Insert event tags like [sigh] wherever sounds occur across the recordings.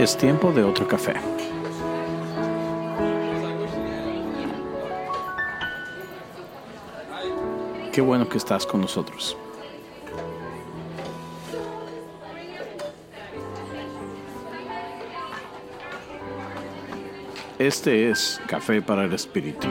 Es tiempo de otro café. Qué bueno que estás con nosotros. Este es Café para el Espíritu.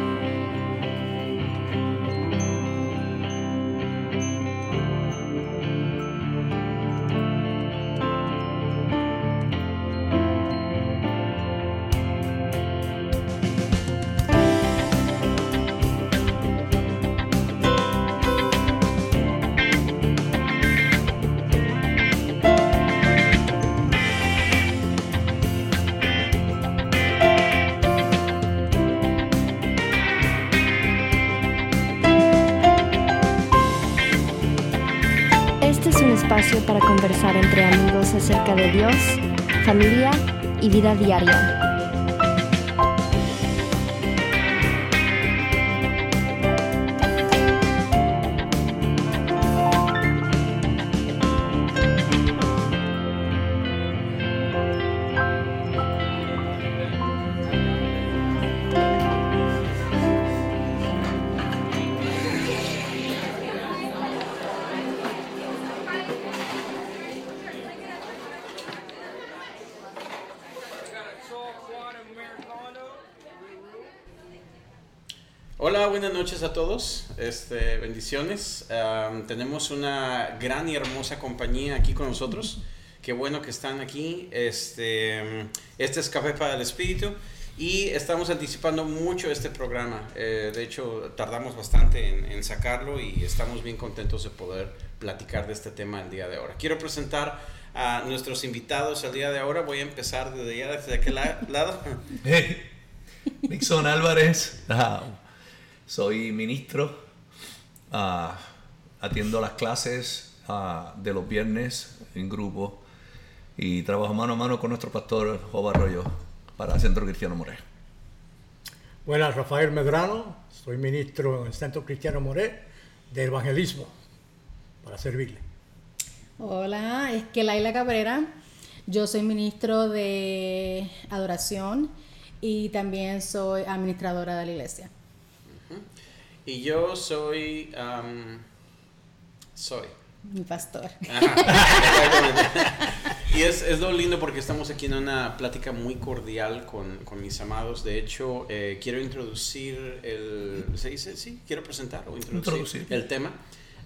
Vida diaria. Noches a todos. Este, bendiciones. Am, tenemos una gran y hermosa compañía aquí con nosotros. Qué bueno que están aquí. Este, este es Café para el Espíritu y estamos anticipando mucho este programa. Eh, de hecho, tardamos bastante en, en sacarlo y estamos bien contentos de poder platicar de este tema el día de ahora. Quiero presentar a nuestros invitados el día de ahora. Voy a empezar desde allá, desde aquel la- lado. [laughs] Nixon Álvarez, ah, soy ministro, ah, atiendo las clases ah, de los viernes en grupo y trabajo mano a mano con nuestro pastor Job Arroyo para el Centro Cristiano Moré. Buenas, Rafael Medrano, soy ministro en el Centro Cristiano Moré de Evangelismo para servirle. Hola, es que Laila Cabrera. Yo soy ministro de adoración y también soy administradora de la iglesia. Y yo soy... am, soy. Mi pastor. Ajá, y es, es lo lindo porque estamos aquí en una plática muy cordial con, con mis amados. De hecho, eh, quiero introducir el... ¿Se dice? Sí, quiero presentar o introducir, Introducir. el tema.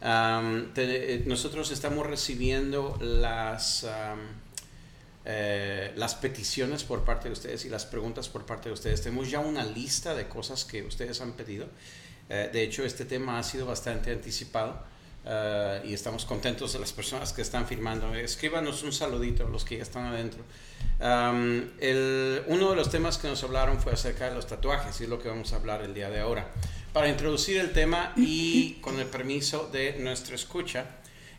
Am, te- eh, nosotros estamos recibiendo las... am, eh, las peticiones por parte de ustedes y las preguntas por parte de ustedes. Tenemos ya una lista de cosas que ustedes han pedido. Eh, de hecho, este tema ha sido bastante anticipado eh, y estamos contentos de las personas que están firmando. Escríbanos un saludito, los que ya están adentro. Uno de los temas que nos hablaron fue acerca de los tatuajes y es lo que vamos a hablar el día de ahora. Para introducir el tema y con el permiso de nuestra escucha,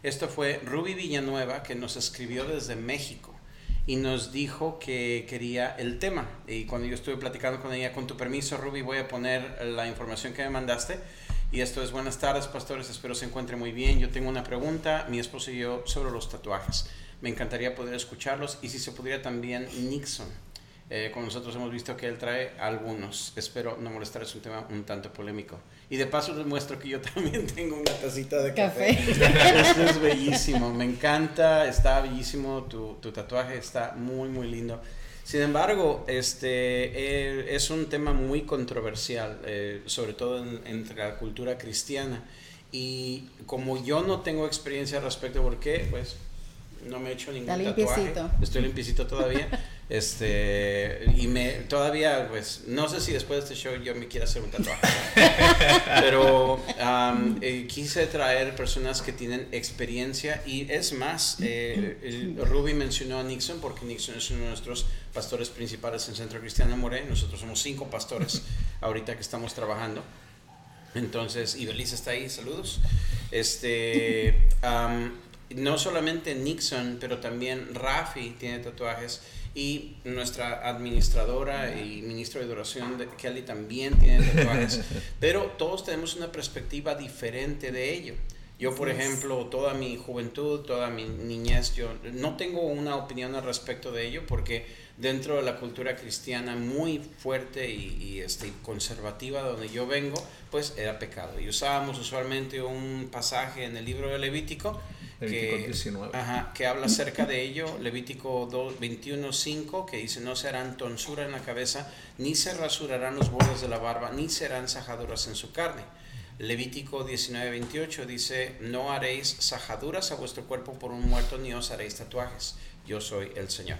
esto fue Ruby Villanueva que nos escribió desde México y nos dijo que quería el tema. Y cuando yo estuve platicando con ella, con tu permiso, Ruby, voy a poner la información que me mandaste. Y esto es buenas tardes, pastores, espero se encuentre muy bien. Yo tengo una pregunta, mi esposo y yo, sobre los tatuajes. Me encantaría poder escucharlos y si se pudiera también Nixon. Eh, con nosotros hemos visto que él trae algunos. Espero no molestar, es un tema un tanto polémico. Y de paso les muestro que yo [laughs] también tengo una tacita de café. Café. [laughs] Esto es bellísimo, me encanta, está bellísimo, tu, tu tatuaje está muy, muy lindo. Sin embargo, este eh, es un tema muy controversial, eh, sobre todo en- entre la cultura cristiana. Y como yo no tengo experiencia al respecto, ¿por qué? Pues no me he hecho ningún Está tatuaje. limpiecito. Estoy limpiecito todavía. [laughs] Este, y me todavía, pues, no sé si después de este show yo me quiera hacer un tatuaje. [laughs] Pero am, eh, quise traer personas que tienen experiencia y es más, eh, el- Ruby mencionó a Nixon porque Nixon es uno de nuestros pastores principales en Centro Cristiano More. Nosotros somos cinco pastores ahorita que estamos trabajando. Entonces, y Belisa está ahí, saludos. Este, am, no solamente Nixon, pero también Rafi tiene tatuajes y nuestra administradora y ministro de adoración de Kelly también tiene tatuajes, [laughs] pero todos tenemos una perspectiva diferente de ello. Yo, por ejemplo, toda mi juventud, toda mi niñez, yo no tengo una opinión al respecto de ello porque dentro de la cultura cristiana muy fuerte y, y, este, conservativa donde yo vengo, pues era pecado. Y usábamos usualmente un pasaje en el libro de Levítico Levítico que, 19. ajá, que habla acerca de ello, Levítico 21.5, que dice, no serán tonsura en la cabeza, ni se rasurarán los bordes de la barba, ni serán sajaduras en su carne. Levítico 19:28 dice, no haréis sajaduras a vuestro cuerpo por un muerto, ni os haréis tatuajes. Yo soy el Señor.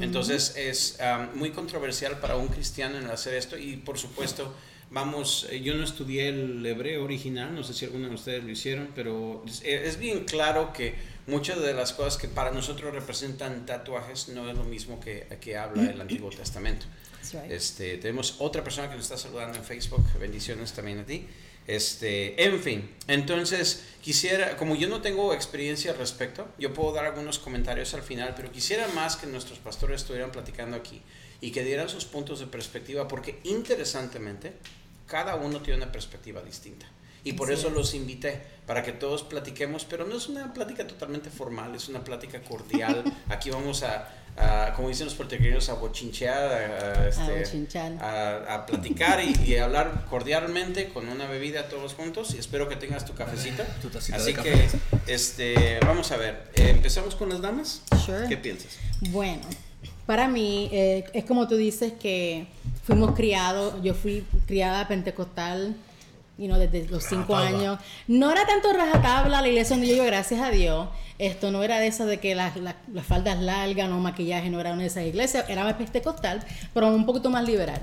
Entonces es um, muy controversial para un cristiano en hacer esto y por supuesto vamos, eh, yo no estudié el hebreo original, no sé si alguno de ustedes lo hicieron, pero es, es bien claro que muchas de las cosas que para nosotros representan tatuajes no es lo mismo que, que habla el Antiguo Testamento. Right. Este, tenemos otra persona que nos está saludando en Facebook. Bendiciones también a ti. Este, en fin, entonces quisiera, como yo no tengo experiencia al respecto, yo puedo dar algunos comentarios al final, pero quisiera más que nuestros pastores estuvieran platicando aquí y que dieran sus puntos de perspectiva, porque interesantemente, cada uno tiene una perspectiva distinta. Y por Así eso es. los invité, para que todos platiquemos, pero no es una plática totalmente formal, es una plática cordial. [laughs] Aquí vamos a, a, como dicen los puertorriqueños, a bochinchear, a, a, este, bochinchar. a, a platicar y, y hablar cordialmente con una bebida todos juntos. Y espero que tengas tu tacita Así que, café. este, vamos a ver, eh, empezamos con las damas. Sure. ¿Qué piensas? Bueno, para mí eh, es como tú dices que fuimos criados, yo fui criada pentecostal, you know, desde los cinco Rajatabla. años. No era tanto rajatabla la iglesia donde yo iba, gracias a Dios. Esto no era de esa de que las, las, las faldas largas, no maquillaje, no era una de esas iglesias, era más pentecostal, pero un poquito más liberal.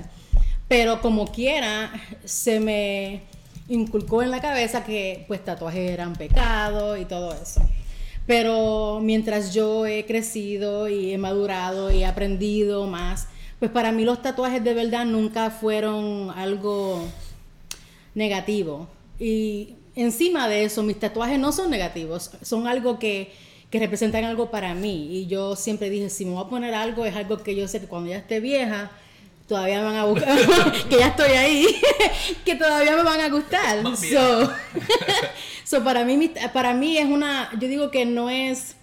Pero como quiera, se me inculcó en la cabeza que pues tatuajes eran pecado y todo eso. Pero mientras yo he crecido y he madurado y he aprendido más, pues para mí los tatuajes de verdad nunca fueron algo negativo. Y encima de eso, mis tatuajes no son negativos, son algo que, que representan algo para mí. Y yo siempre dije, si me voy a poner algo, es algo que yo sé que cuando ya esté vieja, todavía me van a buscar, [laughs] que ya estoy ahí, [laughs] que todavía me van a gustar. So, [laughs] so para, mí, para mí es una, yo digo que no es,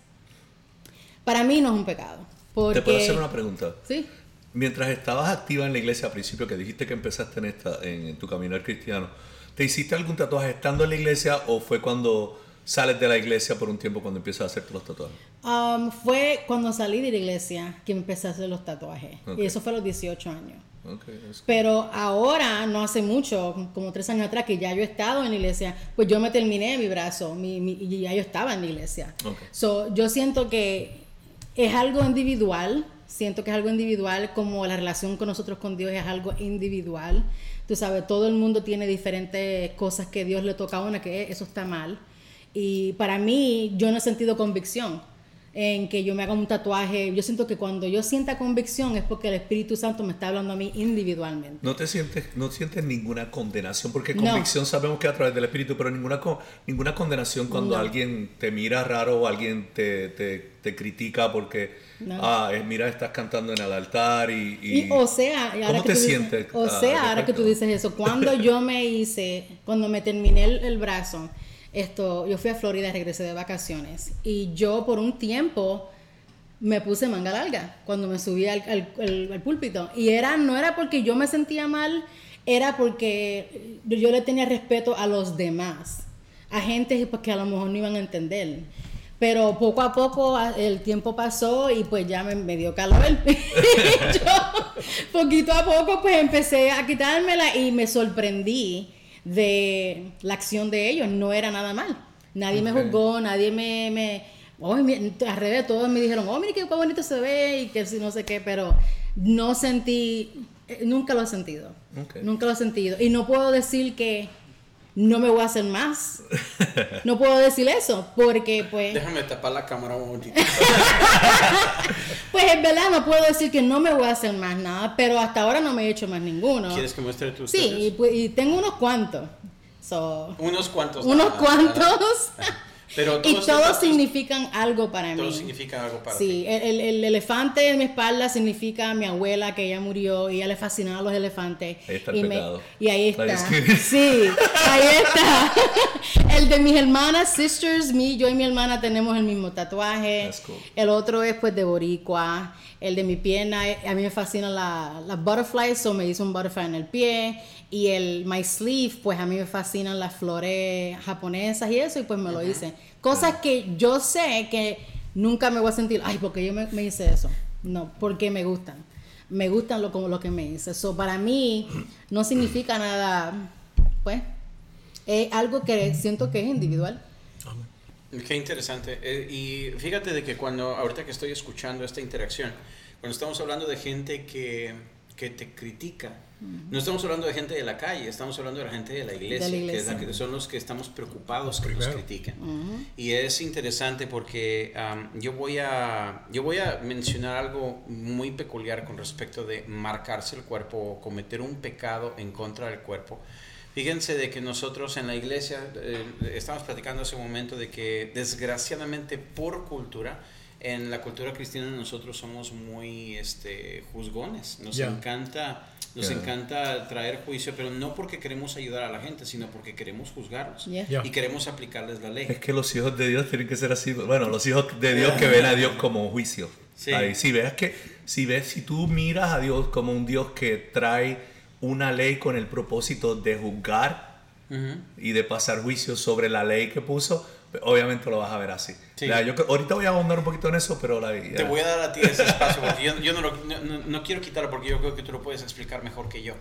para mí no es un pecado. Porque, Te puedo hacer una pregunta. Sí. Mientras estabas activa en la iglesia al principio, que dijiste que empezaste en, esta, en, en tu caminar cristiano, ¿te hiciste algún tatuaje estando en la iglesia o fue cuando sales de la iglesia por un tiempo cuando empiezas a hacerte los tatuajes? Um, fue cuando salí de la iglesia que empecé a hacer los tatuajes. Y eso fue a los 18 años. Ok, es- Pero ahora, no hace mucho, como tres años atrás, que ya yo he estado en la iglesia, pues yo me terminé mi brazo mi, mi- y ya yo estaba en la iglesia. Ok. So, yo siento que es algo individual, siento que es algo individual, como la relación con nosotros con Dios es algo individual. Tú sabes, todo el mundo tiene diferentes cosas que Dios le toca a una, que eso está mal. Y para mí, yo no he sentido convicción en que yo me haga un tatuaje. Yo siento que cuando yo sienta convicción es porque el Espíritu Santo me está hablando a mí individualmente. ¿No te sientes, no sientes ninguna condenación? Porque No. convicción sabemos que a través del Espíritu, pero ninguna, ninguna condenación cuando No. alguien te mira raro o alguien te, te, te critica porque, No. ah, eh, mira, estás cantando en el altar y... y- Y, o sea, ahora ¿Cómo que te tú dices- sientes? O ah, sea, ahora que tú dices eso, cuando yo me hice, cuando me terminé el, el brazo, esto, yo fui a Florida, regresé de vacaciones y yo por un tiempo me puse manga larga cuando me subí al, púlpito y era no era porque yo me sentía mal, era porque yo le tenía respeto a los demás, a gente pues, que a lo mejor no iban a entender. Pero poco a poco el tiempo pasó y pues ya me, me dio calor. Y [laughs] yo, poquito a poco pues empecé a quitármela y me sorprendí de la acción de ellos. No era nada mal. Nadie me juzgó, nadie me... me oh, al revés, todos me dijeron, oh, mire qué bonito se ve y que si no sé qué, pero no sentí, eh, nunca lo he sentido. Nunca lo he sentido. Y no puedo decir que no me voy a hacer más. No puedo decir eso, porque pues... Déjame tapar la cámara un momentito. [laughs] Pues es verdad, no puedo decir que no me voy a hacer más nada, pero hasta ahora no me he hecho más ninguno. ¿Quieres que muestre tus Sí, y, pues, y tengo unos cuantos. So, Unos cuantos. unos nada más, ¿verdad? Pero y todos todos estos- significan algo para Todo mí. significa algo para Sí, ti. el, el- el elefante en mi espalda significa mi abuela que ella murió y a ella le fascinaban los elefantes. Ahí está el y, pecado. y ahí está. Sí, ahí está. [laughs] el de mis hermanas, sisters, mi, yo y mi hermana tenemos el mismo tatuaje. That's cool. El otro es pues de boricua. El de mi pierna, eh, a mí me fascinan la- las butterflies, so me hizo un butterfly en el pie. Y el my sleeve, pues a mí me fascinan las flores japonesas y eso, y pues me lo hice. Cosas que yo sé que nunca me voy a sentir, ay, porque yo me, me hice eso. No, porque me gustan. Me gustan lo, como lo que me hice. So, para mí no significa nada, pues, es algo que siento que es individual. Qué interesante. Eh, y fíjate de que cuando, ahorita que estoy escuchando esta interacción, cuando estamos hablando de gente que, que te critica, no estamos hablando de gente de la calle, estamos hablando de la gente de la iglesia, De la que es la iglesia. que son los que estamos preocupados que nos Primero. critiquen. Y es interesante porque am, yo, voy a, yo voy a mencionar algo muy peculiar con respecto de marcarse el cuerpo o cometer un pecado en contra del cuerpo. Fíjense de que nosotros en la iglesia eh, estamos platicando hace un momento de que desgraciadamente por cultura, en la cultura cristiana nosotros somos muy este, juzgones. Nos Ya. encanta nos Ya. encanta traer juicio, pero no porque queremos ayudar a la gente, sino porque queremos juzgarlos Yeah. Y queremos aplicarles la ley. Es que los hijos de Dios tienen que ser así. Bueno, los hijos de Dios que ven a Dios como un juicio. Sí. Ahí, si ves que, si ves, si tú miras a Dios como un Dios que trae una ley con el propósito de juzgar Ujú. y de pasar juicio sobre la ley que puso, pues, obviamente lo vas a ver así. Sí. La- yo, creo- ahorita voy a ahondar un poquito en eso, pero la, Te voy a dar a ti ese espacio porque yo, yo no, lo- no- no- no quiero quitarlo porque yo creo que tú lo puedes explicar mejor que yo.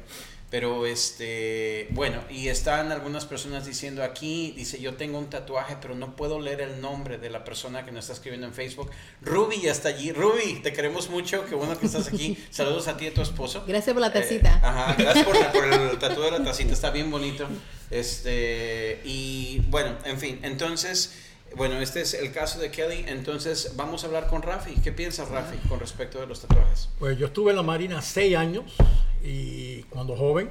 Pero este, bueno, y están algunas personas diciendo aquí, dice yo tengo un tatuaje, pero no puedo leer el nombre de la persona que nos está escribiendo en Facebook. Ruby ya está allí. Ruby, te queremos mucho, qué bueno que estás aquí. [laughs] Saludos a ti y a tu esposo. Gracias por la Eh, tacita. ajá, gracias por el tatuaje de la tacita, está bien bonito. Este, y bueno, en fin, entonces, bueno, este es el caso de Kelly. Entonces, vamos a hablar con Rafi. ¿Qué piensas, Rafi, con respecto de los tatuajes? Pues yo estuve en la Marina seis años y cuando joven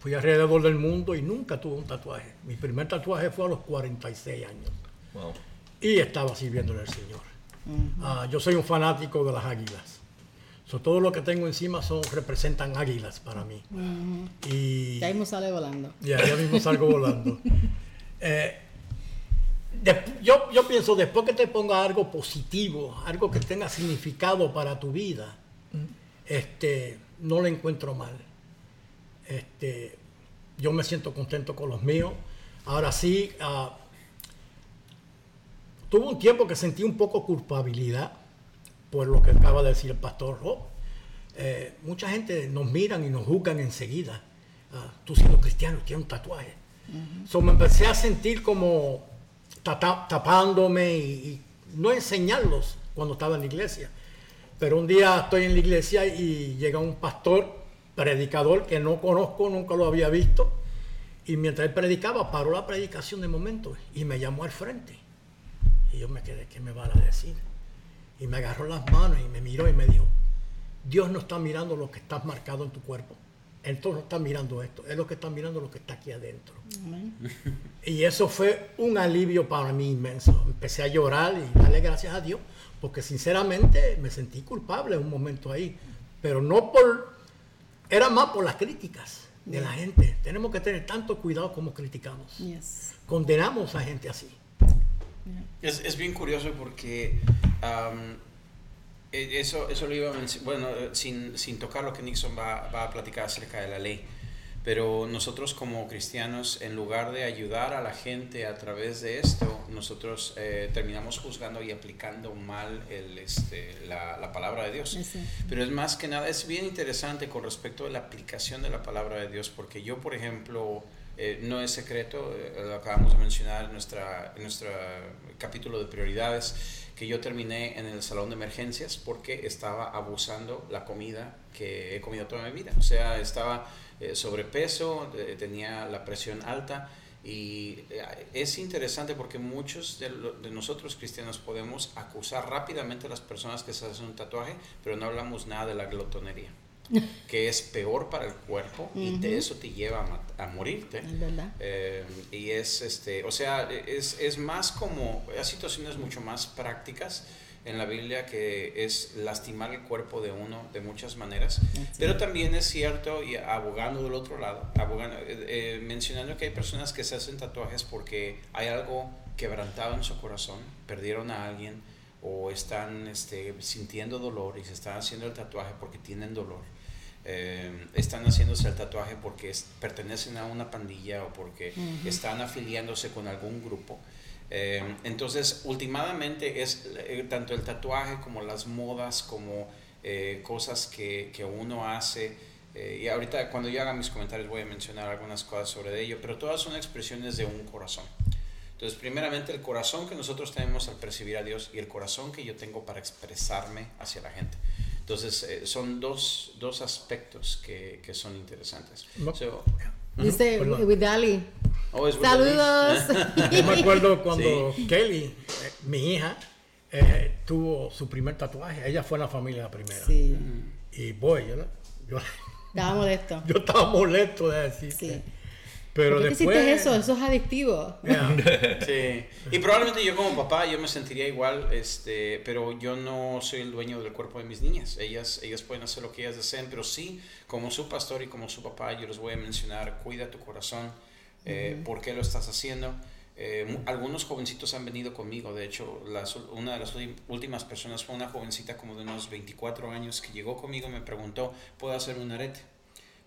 fui alrededor del mundo y nunca tuve un tatuaje. Mi primer tatuaje fue a los 46 años Wow. y estaba sirviéndole al Señor. Ah, yo soy un fanático de las águilas. So, todo lo que tengo encima son, representan águilas para mí. Y Ya mismo sale volando. ya, ya mismo salgo volando. [laughs] Eh, de- yo, yo pienso, después que te ponga algo positivo, algo que tenga significado para tu vida, este, no le encuentro mal. Este, yo me siento contento con los míos. Ahora sí, ah, tuve un tiempo que sentí un poco culpabilidad por lo que acaba de decir el pastor Rob. Eh, mucha gente nos miran y nos juzgan enseguida. Ah, tú siendo cristiano tienes un tatuaje. So, me empecé a sentir como tapándome y, no enseñarlos cuando estaba en la iglesia. Pero un día estoy en la iglesia y llega un pastor, predicador que no conozco, nunca lo había visto. Y mientras él predicaba, paró la predicación de momento y me llamó al frente. Y yo me quedé, ¿qué me van a decir? Y me agarró las manos y me miró y me dijo, Dios no está mirando lo que está marcado en tu cuerpo. Él no está mirando esto, Él lo que está mirando lo que está aquí adentro. [laughs] Y eso fue un alivio para mí inmenso. Empecé a llorar y darle gracias a Dios, porque sinceramente me sentí culpable en un momento ahí. Pero no por, era más por las críticas de la gente. Tenemos que tener tanto cuidado como criticamos. Yes. Condenamos a gente así. Es, es bien curioso porque eso, eso lo iba a mencionar, bueno, eh, sin, sin tocar lo que Nixon va, va a platicar acerca de la ley. Pero nosotros como cristianos, en lugar de ayudar a la gente a través de esto, nosotros eh, terminamos juzgando y aplicando mal el, este, la, la palabra de Dios. Ese. Pero es más que nada, es bien interesante con respecto a la aplicación de la palabra de Dios, porque yo, por ejemplo, eh, no es secreto, eh, lo acabamos de mencionar en, nuestra, en nuestro capítulo de prioridades, que yo terminé en el salón de emergencias porque estaba abusando la comida que he comido toda mi vida. O sea, estaba eh, sobrepeso, eh, tenía la presión alta. Y eh, es interesante porque muchos de, nosotros cristianos podemos acusar rápidamente a las personas que se hacen un tatuaje, pero no hablamos nada de la glotonería. [laughs] que es peor para el cuerpo y de eso te lleva a, a morirte. Es verdad. Eh, y es, este, o sea, es, es más como, hay situaciones mucho más prácticas en la Biblia que es lastimar el cuerpo de uno de muchas maneras. Pero también es cierto, y abogando del otro lado, abogando, eh, eh, mencionando que hay personas que se hacen tatuajes porque hay algo quebrantado en su corazón, perdieron a alguien o están este, sintiendo dolor y se están haciendo el tatuaje porque tienen dolor. Eh, están haciéndose el tatuaje porque es- pertenecen a una pandilla o porque están afiliándose con algún grupo. Eh, entonces, últimamente es eh, tanto el tatuaje como las modas, como eh, cosas que, que uno hace. eh, y ahorita cuando yo haga mis comentarios voy a mencionar algunas cosas sobre ello, pero todas son expresiones de un corazón. Entonces, primeramente el corazón que nosotros tenemos al percibir a Dios y el corazón que yo tengo para expresarme hacia la gente. Entonces, eh, son dos, dos aspectos que, que son interesantes. No. So, Dice Perdón. Vidali. oh, es Saludos. [laughs] Yo me acuerdo cuando Kelly, eh, mi hija, eh, tuvo su primer tatuaje. Ella fue en la familia la primera. sí. Y voy, yo, yo, Estaba molesto. [laughs] yo estaba molesto de decir. Sí. que- Pero ¿Por qué después. hiciste eso? Eso es adictivo. Yeah. [laughs] Sí, [laughs] y probablemente yo como papá yo me sentiría igual, este, pero yo no soy el dueño del cuerpo de mis niñas. Ellas, ellas pueden hacer lo que ellas deseen, pero sí, como su pastor y como su papá, yo les voy a mencionar, cuida tu corazón, eh, por qué lo estás haciendo. Eh, algunos jovencitos han venido conmigo, de hecho, las, una de las últimas personas fue una jovencita como de unos 24 años que llegó conmigo y me preguntó, ¿puedo hacer un arete?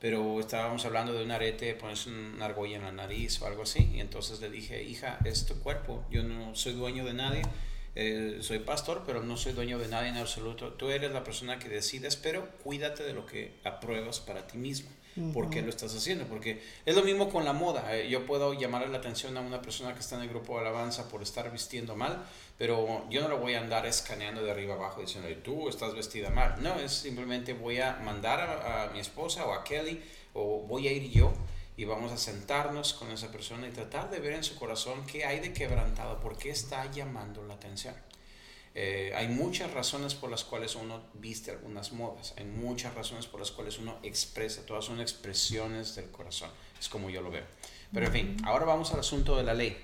Pero estábamos hablando de un arete, pones una argolla en la nariz o algo así, y entonces le dije, hija, es tu cuerpo, yo no soy dueño de nadie, eh, soy pastor, pero no soy dueño de nadie en absoluto, tú eres la persona que decides, pero cuídate de lo que apruebas para ti ¿Por qué lo estás haciendo? Porque es lo mismo con la moda. eh, Yo puedo llamarle la atención a una persona que está en el grupo de alabanza por estar vistiendo mal, pero yo no lo voy a andar escaneando de arriba abajo diciendo, tú estás vestida mal. No, es simplemente voy a mandar a, a mi esposa o a Kelly o voy a ir yo y vamos a sentarnos con esa persona y tratar de ver en su corazón qué hay de quebrantado, por qué está llamando la atención. Eh, hay muchas razones por las cuales uno viste algunas modas, hay muchas razones por las cuales uno expresa, todas son expresiones del corazón, es como yo lo veo. Pero en fin, ahora vamos al asunto de la ley.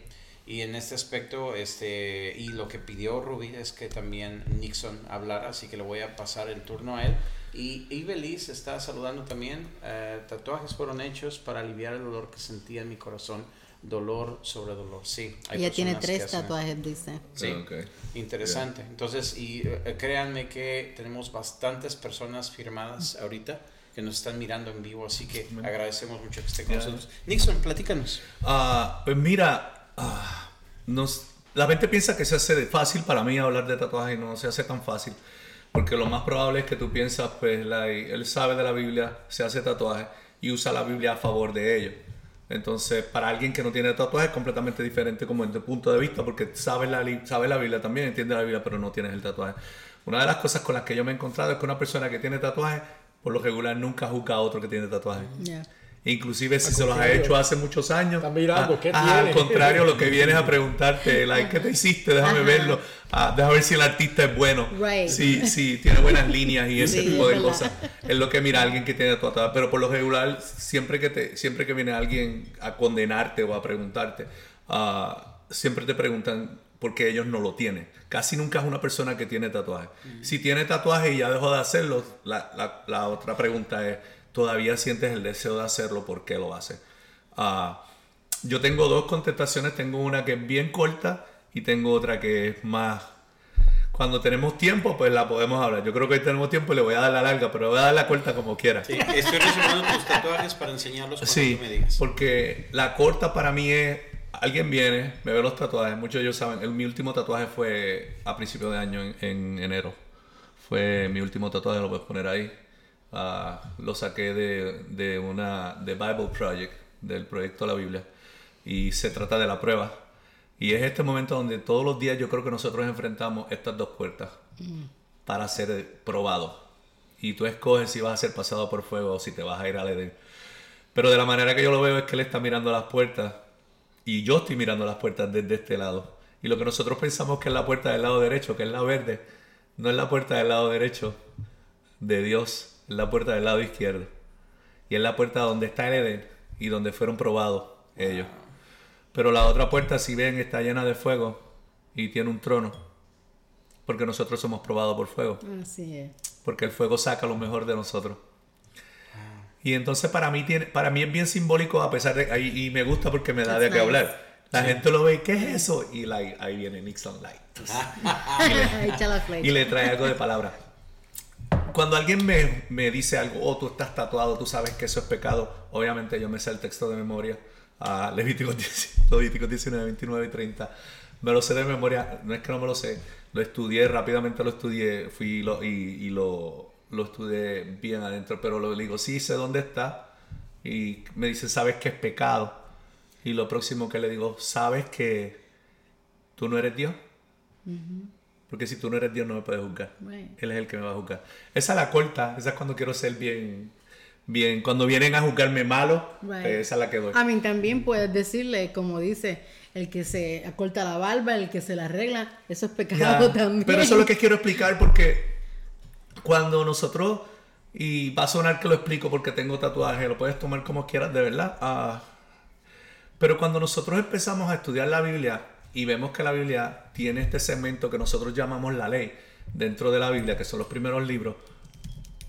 Y en este aspecto, este, y lo que pidió Rubí es que también Nixon hablara, así que le voy a pasar el turno a él. Y Ibeliz está saludando también. eh, tatuajes fueron hechos para aliviar el dolor que sentía en mi corazón. Dolor sobre dolor. Sí. hay Ella tiene tres tatuajes, dice. Sí. Ok. Interesante. Entonces, y eh, créanme que tenemos bastantes personas firmadas ahorita que nos están mirando en vivo, así que agradecemos mucho que estén con Ya. nosotros. Nixon, platícanos. Ah, pues mira, ah, nos, la gente piensa que se hace de fácil para mí hablar de tatuaje y no se hace tan fácil. Porque lo más probable es que tú piensas, pues, la- él sabe de la Biblia, se hace tatuaje y usa la Biblia a favor de ello. Entonces, para alguien que no tiene tatuaje es completamente diferente como en tu punto de vista, porque sabes la, sabes la Biblia también, entiende la Biblia, pero no tienes el tatuaje. Una de las cosas con las que yo me he encontrado es que una persona que tiene tatuaje, por lo regular, nunca juzga a otro que tiene tatuaje. Inclusive si se los ha hecho hace muchos años. Mirando, ¿qué ah, Al contrario, lo que [laughs] vienes a preguntarte, like, ¿qué te hiciste? Déjame Ajá. verlo. Ah, déjame ver si el artista es bueno. Right. Si, si tiene buenas líneas y ese Sí, tipo de cosas. Es lo que mira alguien que tiene tatuaje. Pero por lo regular, siempre que, te, siempre que viene alguien a condenarte o a preguntarte, ah, siempre te preguntan por qué ellos no lo tienen. Casi nunca es una persona que tiene tatuaje. Si tiene tatuaje y ya dejó de hacerlo, la, la- la otra pregunta es, ¿todavía sientes el deseo de hacerlo? ¿Por qué lo haces? Ah, yo tengo dos contestaciones. Tengo una que es bien corta y tengo otra que es más... Cuando tenemos tiempo, pues la podemos hablar. Yo creo que hoy tenemos tiempo y le voy a dar la larga, pero le voy a dar la corta como quiera. Sí, estoy resumiendo tus tatuajes para enseñarlos cuando Sí, tú me digas. porque la corta para mí es, alguien viene, me ve los tatuajes, muchos de ellos saben, el- mi último tatuaje fue a principio de año, en, en enero. Fue mi último tatuaje, lo puedes poner ahí. Ah, lo saqué de, de una, de Bible Project, del proyecto de la Biblia, y se trata de la prueba. Y es este momento donde todos los días yo creo que nosotros enfrentamos estas dos puertas para ser probados. Y tú escoges si vas a ser pasado por fuego o si te vas a ir al Edén. Pero de la manera que yo lo veo es que él está mirando las puertas y yo estoy mirando las puertas desde este lado. Y lo que nosotros pensamos que es la puerta del lado derecho, que es la verde, no es la puerta del lado derecho de Dios, es la puerta del lado izquierdo. Y es la puerta donde está el Edén y donde fueron probados ellos. Pero la otra puerta, si ven, está llena de fuego y tiene un trono. Porque nosotros somos probados por fuego. Así es. Porque el fuego saca lo mejor de nosotros. Y entonces para mí, tiene, para mí es bien simbólico, a pesar de... Y, y me gusta porque me da de qué nice. hablar. La gente lo ve, ¿qué es eso? Y like, ahí viene Nixon Light. [laughs] [laughs] Y le trae algo de palabra. Cuando alguien me, me dice algo, oh, tú estás tatuado, tú sabes que eso es pecado, obviamente yo me sé el texto de memoria, a [laughs] Levíticos 10 Levíticos 19, 29 y 30. Me lo sé de memoria, no es que no me lo sé, lo estudié, rápidamente lo estudié, fui y lo, y, y lo, lo estudié bien adentro, pero lo digo, sí, sé dónde está, y me dice, sabes que es pecado. Y lo próximo que le digo, sabes que tú no eres Dios. Porque si tú no eres Dios no me puedes juzgar. Right. Él es el que me va a juzgar. Esa es la corta, esa es cuando quiero ser bien, bien. Cuando vienen a juzgarme malo, Right. eh, esa es la que doy. A mí también puedes decirle, como dice, el que se acorta la barba, el que se la arregla, eso es pecado [laughs] también. Pero eso es lo que quiero explicar porque cuando nosotros, y va a sonar que lo explico porque tengo tatuaje, lo puedes tomar como quieras, de verdad. ah, pero cuando nosotros empezamos a estudiar la Biblia y vemos que la Biblia tiene este segmento que nosotros llamamos la ley dentro de la Biblia, que son los primeros libros,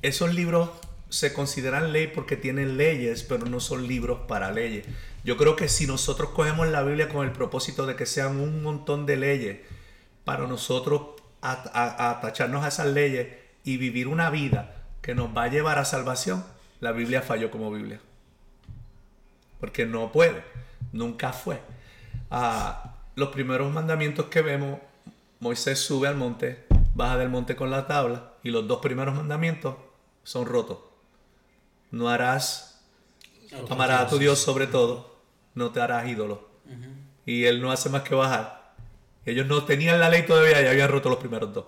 esos libros se consideran ley porque tienen leyes, pero no son libros para leyes. Yo creo que si nosotros cogemos la Biblia con el propósito de que sean un montón de leyes, para nosotros atacharnos a esas leyes y vivir una vida que nos va a llevar a salvación, la Biblia falló como Biblia. Porque no puede, nunca fue. Ah, los primeros mandamientos que vemos, Moisés sube al monte, baja del monte con la tabla, y los dos primeros mandamientos son rotos. No harás, amarás a tu Dios sobre todo, no te harás ídolo. Y él no hace más que bajar. Ellos no tenían la ley todavía y habían roto los primeros dos.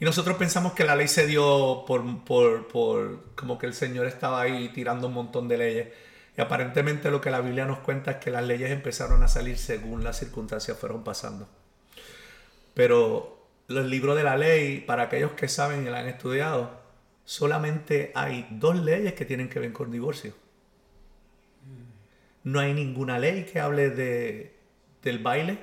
Y nosotros pensamos que la ley se dio por, por, por como que el Señor estaba ahí tirando un montón de leyes. Y aparentemente lo que la Biblia nos cuenta es que las leyes empezaron a salir según las circunstancias fueron pasando. Pero los libros de la ley, para aquellos que saben y la han estudiado, solamente hay dos leyes que tienen que ver con divorcio. No hay ninguna ley que hable de, del baile.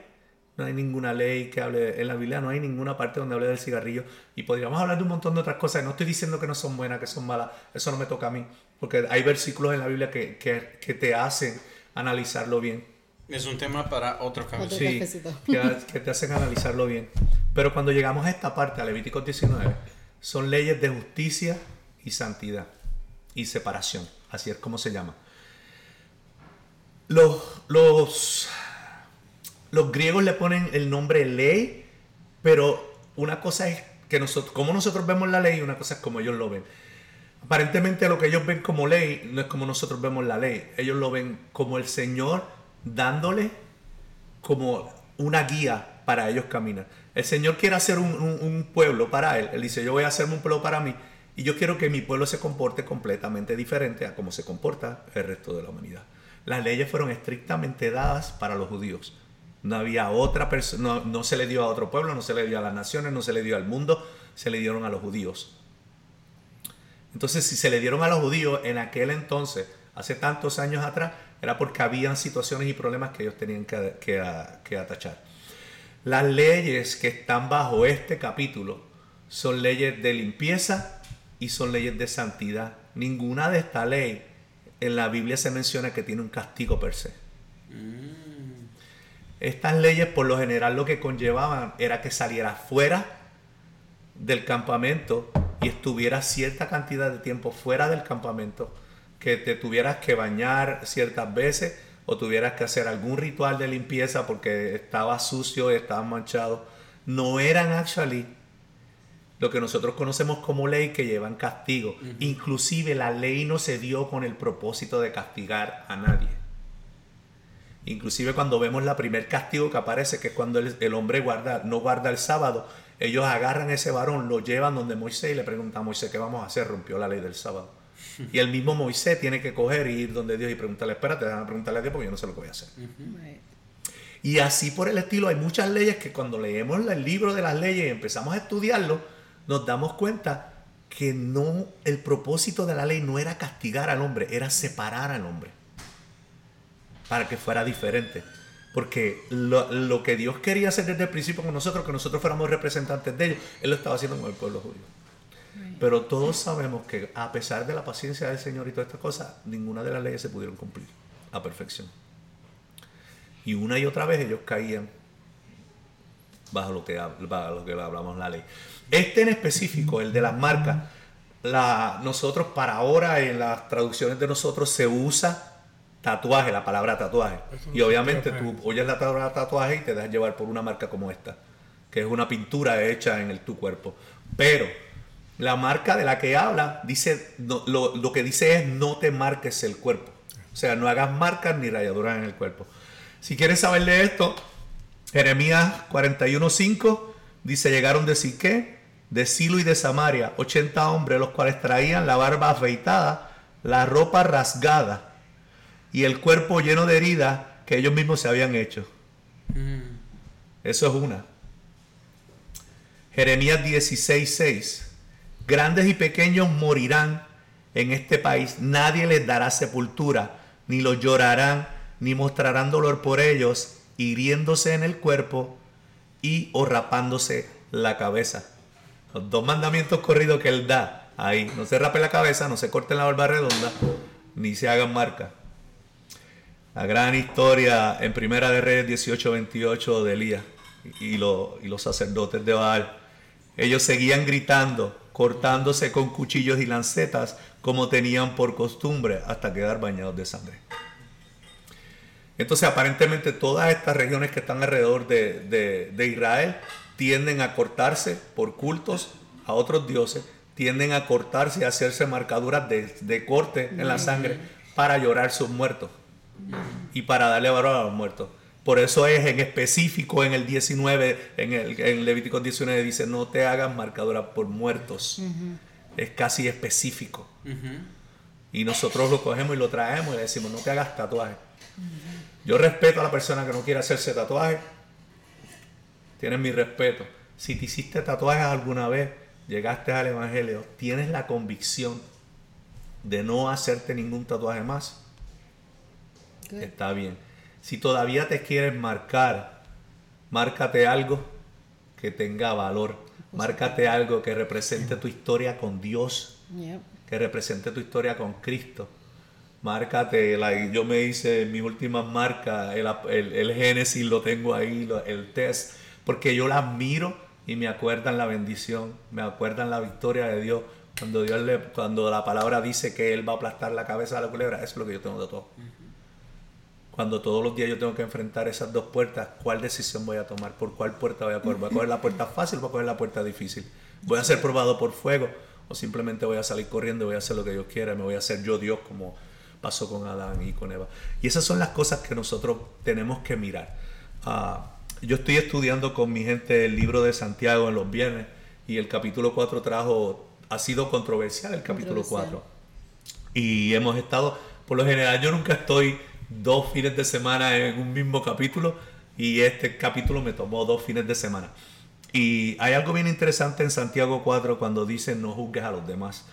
No hay ninguna ley que hable en la Biblia, no hay ninguna parte donde hable del cigarrillo. Y podríamos hablar de un montón de otras cosas. No estoy diciendo que no son buenas, que son malas. Eso no me toca a mí. Porque hay versículos en la Biblia que, que, que te hacen analizarlo bien. Es un tema para otro café. Sí, que, que te hacen analizarlo bien. Pero cuando llegamos a esta parte, a Levíticos 19, son leyes de justicia y santidad y separación. Así es como se llama. Los, los, los griegos le ponen el nombre ley, pero una cosa es que nosotros, como nosotros vemos la ley, una cosa es como ellos lo ven. Aparentemente lo que ellos ven como ley no es como nosotros vemos la ley. Ellos lo ven como el Señor dándole como una guía para ellos caminar. El Señor quiere hacer un, pueblo para Él. Él dice, yo voy a hacerme un pueblo para mí y yo quiero que mi pueblo se comporte completamente diferente a cómo se comporta el resto de la humanidad. Las leyes fueron estrictamente dadas para los judíos. No había otra persona, no, se le dio a otro pueblo, no se le dio a las naciones, no se le dio al mundo, se le dieron a los judíos. Entonces, si se le dieron a los judíos en aquel entonces, hace tantos años atrás, era porque habían situaciones y problemas que ellos tenían que, que, atachar. Las leyes que están bajo este capítulo son leyes de limpieza y son leyes de santidad. Ninguna de esta ley en la Biblia se menciona que tiene un castigo per se. Estas leyes por lo general lo que conllevaban era que saliera fuera del campamento y estuviera cierta cantidad de tiempo fuera del campamento, que te tuvieras que bañar ciertas veces o tuvieras que hacer algún ritual de limpieza porque estaba sucio, estaba manchado. No eran actually lo que nosotros conocemos como ley que llevan castigo. Inclusive la ley no se dio con el propósito de castigar a nadie. Inclusive cuando vemos la primer castigo que aparece, que es cuando el, el hombre guarda, no guarda el sábado, ellos agarran a ese varón, lo llevan donde Moisés y le preguntan a Moisés, ¿qué vamos a hacer? Rompió la ley del sábado. Y el mismo Moisés tiene que coger y ir donde Dios y preguntarle, espérate, déjame preguntarle a Dios porque yo no sé lo que voy a hacer. Right. Y así por el estilo, hay muchas leyes que cuando leemos el libro de las leyes y empezamos a estudiarlo, nos damos cuenta que no, el propósito de la ley no era castigar al hombre, era separar al hombre para que fuera diferente. Porque lo, lo que Dios quería hacer desde el principio con nosotros, que nosotros fuéramos representantes de ellos, Él lo estaba haciendo con el pueblo judío. Pero todos sabemos que a pesar de la paciencia del Señor y todas estas cosas, ninguna de las leyes se pudieron cumplir a perfección. Y una y otra vez ellos caían bajo lo que, bajo lo que hablamos la ley. Este en específico, el de las marcas, la, nosotros para ahora en las traducciones de nosotros se usa tatuaje, la palabra tatuaje. Eso Y obviamente tú oyes la palabra tatuaje y te dejas llevar por una marca como esta, que es una pintura hecha en el, tu cuerpo. Pero la marca de la que habla, dice, no- lo, lo que dice es no te marques el cuerpo. O sea, no hagas marcas ni rayaduras en el cuerpo. Si quieres saber de esto, Jeremías 41.5 dice, llegaron de Siqué, de Silo y de Samaria, 80 hombres, los cuales traían la barba afeitada, la ropa rasgada y el cuerpo lleno de heridas que ellos mismos se habían hecho. Eso es una. Jeremías 16:6. Grandes y pequeños morirán en este país. Nadie les dará sepultura, ni los llorarán, ni mostrarán dolor por ellos, hiriéndose en el cuerpo y o rapándose la cabeza. Los dos mandamientos corridos que él da ahí. No se rape la cabeza, no se corten la barba redonda, ni se hagan marca. La gran historia en Primera de Reyes 18-28 de Elías y, lo- y los sacerdotes de Baal. Ellos seguían gritando, cortándose con cuchillos y lancetas como tenían por costumbre hasta quedar bañados de sangre. Entonces aparentemente todas estas regiones que están alrededor de, de- de Israel tienden a cortarse por cultos a otros dioses, tienden a cortarse y hacerse marcaduras de, de corte en la sangre para llorar sus muertos y para darle valor a los muertos. Por eso es en específico en el 19, en, el, en Levítico 19 dice, no te hagas marcadura por muertos. Es casi específico. Y nosotros lo cogemos y lo traemos y le decimos, no te hagas tatuaje. Yo respeto a la persona que no quiere hacerse tatuaje. Tienes mi respeto. Si te hiciste tatuajes alguna vez, llegaste al Evangelio, tienes la convicción de no hacerte ningún tatuaje más, Good. está bien. Si todavía te quieres marcar, márcate algo que tenga valor. Márcate algo que represente tu historia con Dios, Yep. que represente tu historia con Cristo. Márcate, like, yo me hice mi última marca, el, el, el Génesis lo tengo ahí, lo- el test, porque yo la miro y me acuerdan la bendición, me acuerdan la victoria de Dios. Cuando, Dios le, cuando la palabra dice que Él va a aplastar la cabeza de la culebra, eso es lo que yo tengo de todo. Cuando todos los días yo tengo que enfrentar esas dos puertas, ¿cuál decisión voy a tomar? ¿Por cuál puerta voy a coger? ¿Voy a coger la puerta fácil o voy a coger la puerta difícil? ¿Voy a ser probado por fuego o simplemente voy a salir corriendo y voy a hacer lo que Dios quiera? ¿Me voy a hacer yo Dios como pasó con Adán y con Eva? Y esas son las cosas que nosotros tenemos que mirar. Ah, yo estoy estudiando con mi gente el libro de Santiago en los viernes y el capítulo 4 trajo, ha sido controversial el capítulo Controversial. 4 y hemos estado, por lo general yo nunca estoy dos fines de semana en un mismo capítulo y este capítulo me tomó dos fines de semana. Y hay algo bien interesante en Santiago 4 cuando dice no juzgues a los demás.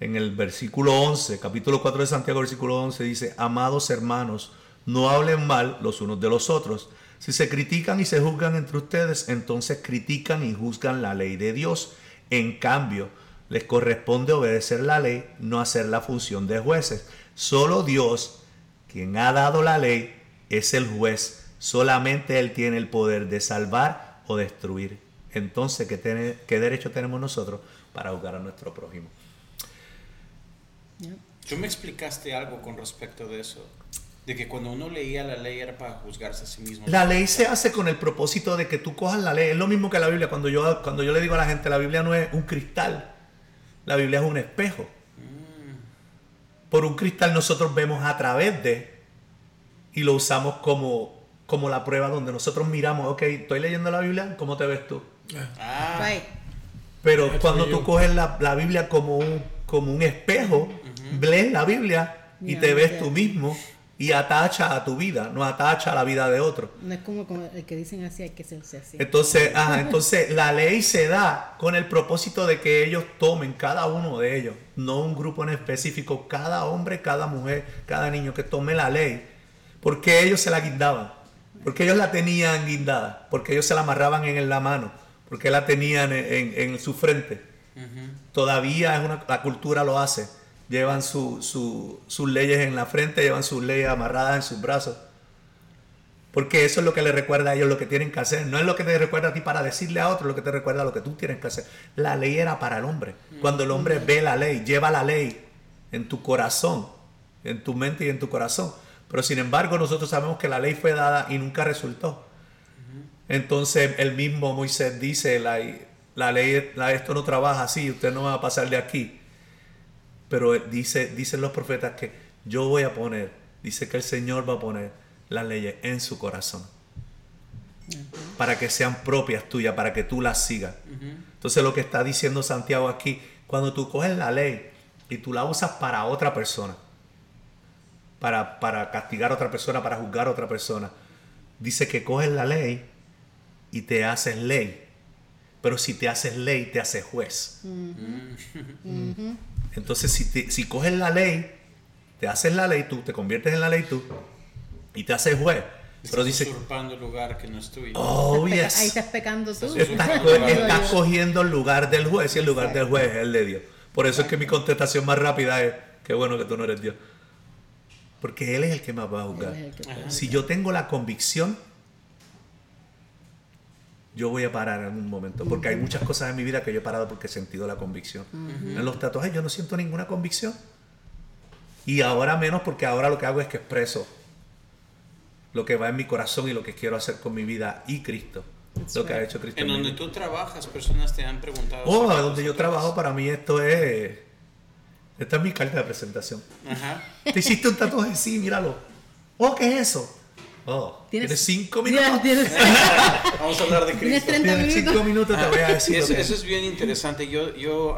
En el versículo 11, capítulo 4 de Santiago, versículo 11 dice, amados hermanos, no hablen mal los unos de los otros. Si se critican y se juzgan entre ustedes, entonces critican y juzgan la ley de Dios. En cambio, les corresponde obedecer la ley, no hacer la función de jueces. Solo Dios, quien ha dado la ley, es el juez. Solamente Él tiene el poder de salvar o destruir. Entonces, ¿qué, tiene- qué derecho tenemos nosotros para juzgar a nuestro prójimo? Tú me explicaste algo con respecto de eso. De que cuando uno leía la ley era para juzgarse a sí mismo. La ley se hace con el propósito de que tú cojas la ley. Es lo mismo que la Biblia. Cuando yo, cuando yo le digo a la gente, la Biblia no es un cristal. La Biblia es un espejo. Por un cristal nosotros vemos a través de y lo usamos como, como la prueba donde nosotros miramos, ok, estoy leyendo la Biblia, ¿cómo te ves tú? Ah, Right. Pero That's cuando tú you. coges la, la Biblia como un, como un espejo, lees la Biblia y Yeah, te ves yeah. tú mismo y atacha a tu vida, no atacha a la vida de otro. No es como, como el que dicen así, hay que hacerse así. Entonces, ajá, entonces la ley se da con el propósito de que ellos tomen cada uno de ellos, no un grupo en específico, cada hombre, cada mujer, cada niño que tome la ley, porque ellos se la guindaban, porque ellos la tenían guindada, porque ellos se la amarraban en la mano, porque la tenían en, en su frente. Todavía es una, la cultura lo hace. Llevan su- su- sus leyes en la frente, llevan sus leyes amarradas en sus brazos. Porque eso es lo que le recuerda a ellos lo que tienen que hacer. No es lo que te recuerda a ti para decirle a otro lo que te recuerda lo que tú tienes que hacer. La ley era para el hombre. Cuando el hombre ve la ley, lleva la ley en tu corazón, en tu mente y en tu corazón. Pero sin embargo, nosotros sabemos que la ley fue dada y nunca resultó. Entonces el mismo Moisés dice, la, la ley, la- esto no trabaja así, usted no va a pasar de aquí. Pero él dice, dicen los profetas que yo voy a poner, dice que el Señor va a poner las leyes en su corazón. Para que sean propias tuyas, para que tú las sigas. Entonces lo que está diciendo Santiago aquí, cuando tú coges la ley y tú la usas para otra persona, para, para castigar a otra persona, para juzgar a otra persona, dice que coges la ley y te haces ley. Pero si te haces ley, te haces juez. Entonces, si, te- si coges la ley, te haces la ley tú, te conviertes en la ley tú y te haces juez. Pero Estás dice, usurpando el lugar que no es tuyo. oh, Ahí yes. estás pecando tú. Estás, co- estás cogiendo el lugar del juez y el lugar del juez es el de Dios. Por eso es que mi contestación más rápida es, qué bueno que tú no eres Dios. Porque Él es el que me va a juzgar. Si yo tengo la convicción, yo voy a parar en un momento. Porque hay muchas cosas en mi vida que yo he parado porque he sentido la convicción. En los tatuajes yo no siento ninguna convicción. Y ahora menos porque ahora lo que hago es que expreso lo que va en mi corazón y lo que quiero hacer con mi vida y Cristo. lo que ha hecho Cristo. En mi donde vida. tú trabajas, personas te han preguntado. Oh, donde yo trabajo, para mí esto es. Esta es mi carta de presentación. Ajá. ¿Te hiciste un tatuaje? Sí, míralo. Oh, ¿qué es eso? Oh, tienes, cinco minutos. Tienes- [laughs] Vamos a hablar de Tienes Cristo. 30 Tienes cinco minutos. minutos, te voy a decir. Eso, es bien interesante. Yo, yo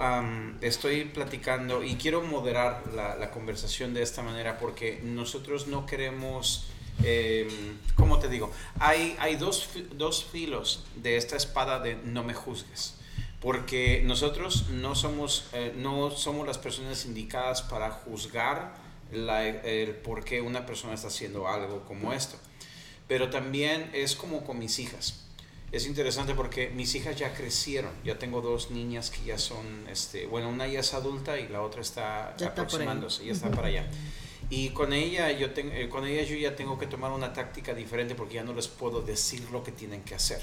estoy platicando y quiero moderar la, la conversación de esta manera porque nosotros no queremos, eh, ¿cómo te digo? Hay, hay dos, dos filos de esta espada de no me juzgues. Porque nosotros no somos, eh, no somos las personas indicadas para juzgar la- el por qué una persona está haciendo algo como esto. Pero también es como con mis hijas. Es interesante porque mis hijas ya crecieron. Ya tengo dos niñas que ya son, este, bueno, una ya es adulta y la otra está Ya está aproximándose, ya está para allá. Y con ella, yo eh, con ella yo ya tengo que tomar una táctica diferente porque ya no les puedo decir lo que tienen que hacer.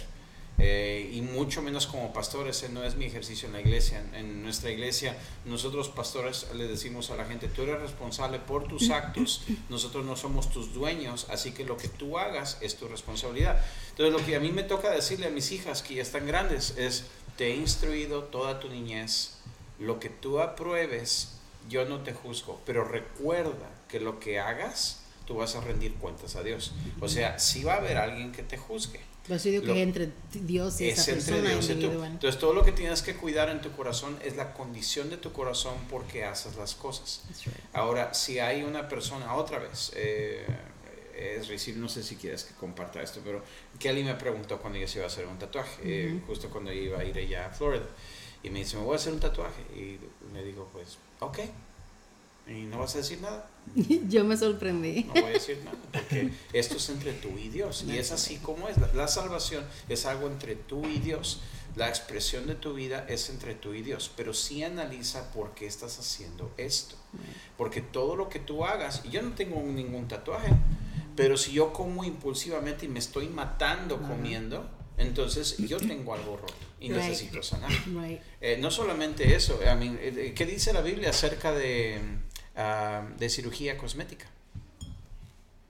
Eh, y mucho menos como pastores, ese no es mi ejercicio en la iglesia. En, en nuestra iglesia, nosotros pastores le decimos a la gente, tú eres responsable por tus actos, nosotros no somos tus dueños, así que lo que tú hagas es tu responsabilidad. Entonces lo que a mí me toca decirle a mis hijas que ya están grandes es, te he instruido toda tu niñez, lo que tú apruebes, yo no te juzgo, pero recuerda que lo que hagas, tú vas a rendir cuentas a Dios. O sea, si va a haber alguien que te juzgue Por eso digo que Lo- es entre Dios y es esa entre persona Dios y tú. Entonces todo lo que tienes que cuidar en tu corazón es la condición de tu corazón porque haces las cosas. Right. Ahora, si hay una persona, otra vez, eh, es decir, no sé si quieres que comparta esto, pero Kelly me preguntó cuando ella se iba a hacer un tatuaje, eh, justo cuando iba a ir ella a Florida, y me dice, me voy a hacer un tatuaje, y le digo, pues, ok, y no vas a decir nada. [laughs] Yo me sorprendí. No voy a decir nada, porque esto es entre tú y Dios. Y es así como es. La, la salvación es algo entre tú y Dios. La expresión de tu vida es entre tú y Dios. Pero sí analiza por qué estás haciendo esto. Porque todo lo que tú hagas, y yo no tengo ningún tatuaje, pero si yo como impulsivamente y me estoy matando comiendo, entonces yo tengo algo roto y Right. necesito sanar. Right. Eh, no solamente eso, I mean, eh, ¿qué dice la Biblia acerca de, ah, de cirugía cosmética?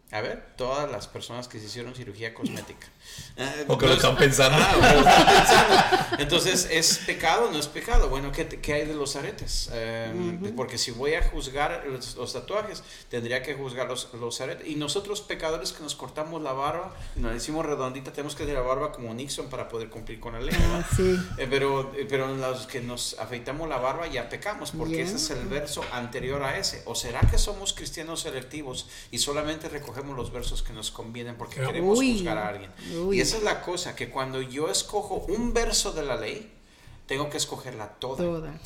A ver, todas las personas que se hicieron cirugía cosmética. Eh, O que lo están pensando. Ah, o que lo están pensando. Entonces, ¿es pecado o no es pecado? Bueno, ¿qué, qué hay de los aretes? Eh, Porque si voy a juzgar los, los tatuajes, tendría que juzgar los, los aretes. Y nosotros, pecadores que nos cortamos la barba nos la hicimos redondita, tenemos que tener la barba como Nixon para poder cumplir con la ley. ¿no? Ah, sí. Eh, pero, eh, pero los que nos afeitamos la barba ya pecamos, porque ese es el verso anterior a ese. ¿O será que somos cristianos selectivos y solamente recogemos los versos que nos convienen porque Uy. queremos juzgar a alguien? Uy. Y esa es la cosa, que cuando yo escojo un verso de la ley, tengo que escogerla toda. Toda.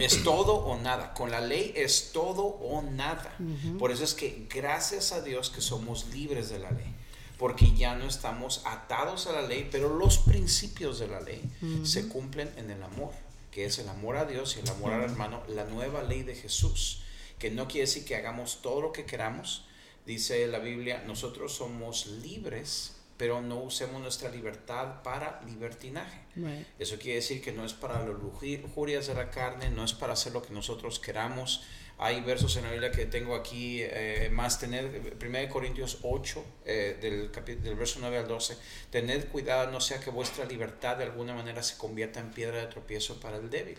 Es todo o nada. Con la ley es todo o nada. Por eso es que gracias a Dios que somos libres de la ley. Porque ya no estamos atados a la ley, pero los principios de la ley se cumplen en el amor, que es el amor a Dios y el amor al hermano, la nueva ley de Jesús, que no quiere decir que hagamos todo lo que queramos. Dice la Biblia, nosotros somos libres, pero no usemos nuestra libertad para libertinaje. Right. Eso quiere decir que no es para las lujurias de la carne, no es para hacer lo que nosotros queramos. Hay versos en la Biblia que tengo aquí, eh, más tener, 1 Corintios 8, eh, del, del verso 9 al 12, tened cuidado, no sea que vuestra libertad de alguna manera se convierta en piedra de tropiezo para el débil.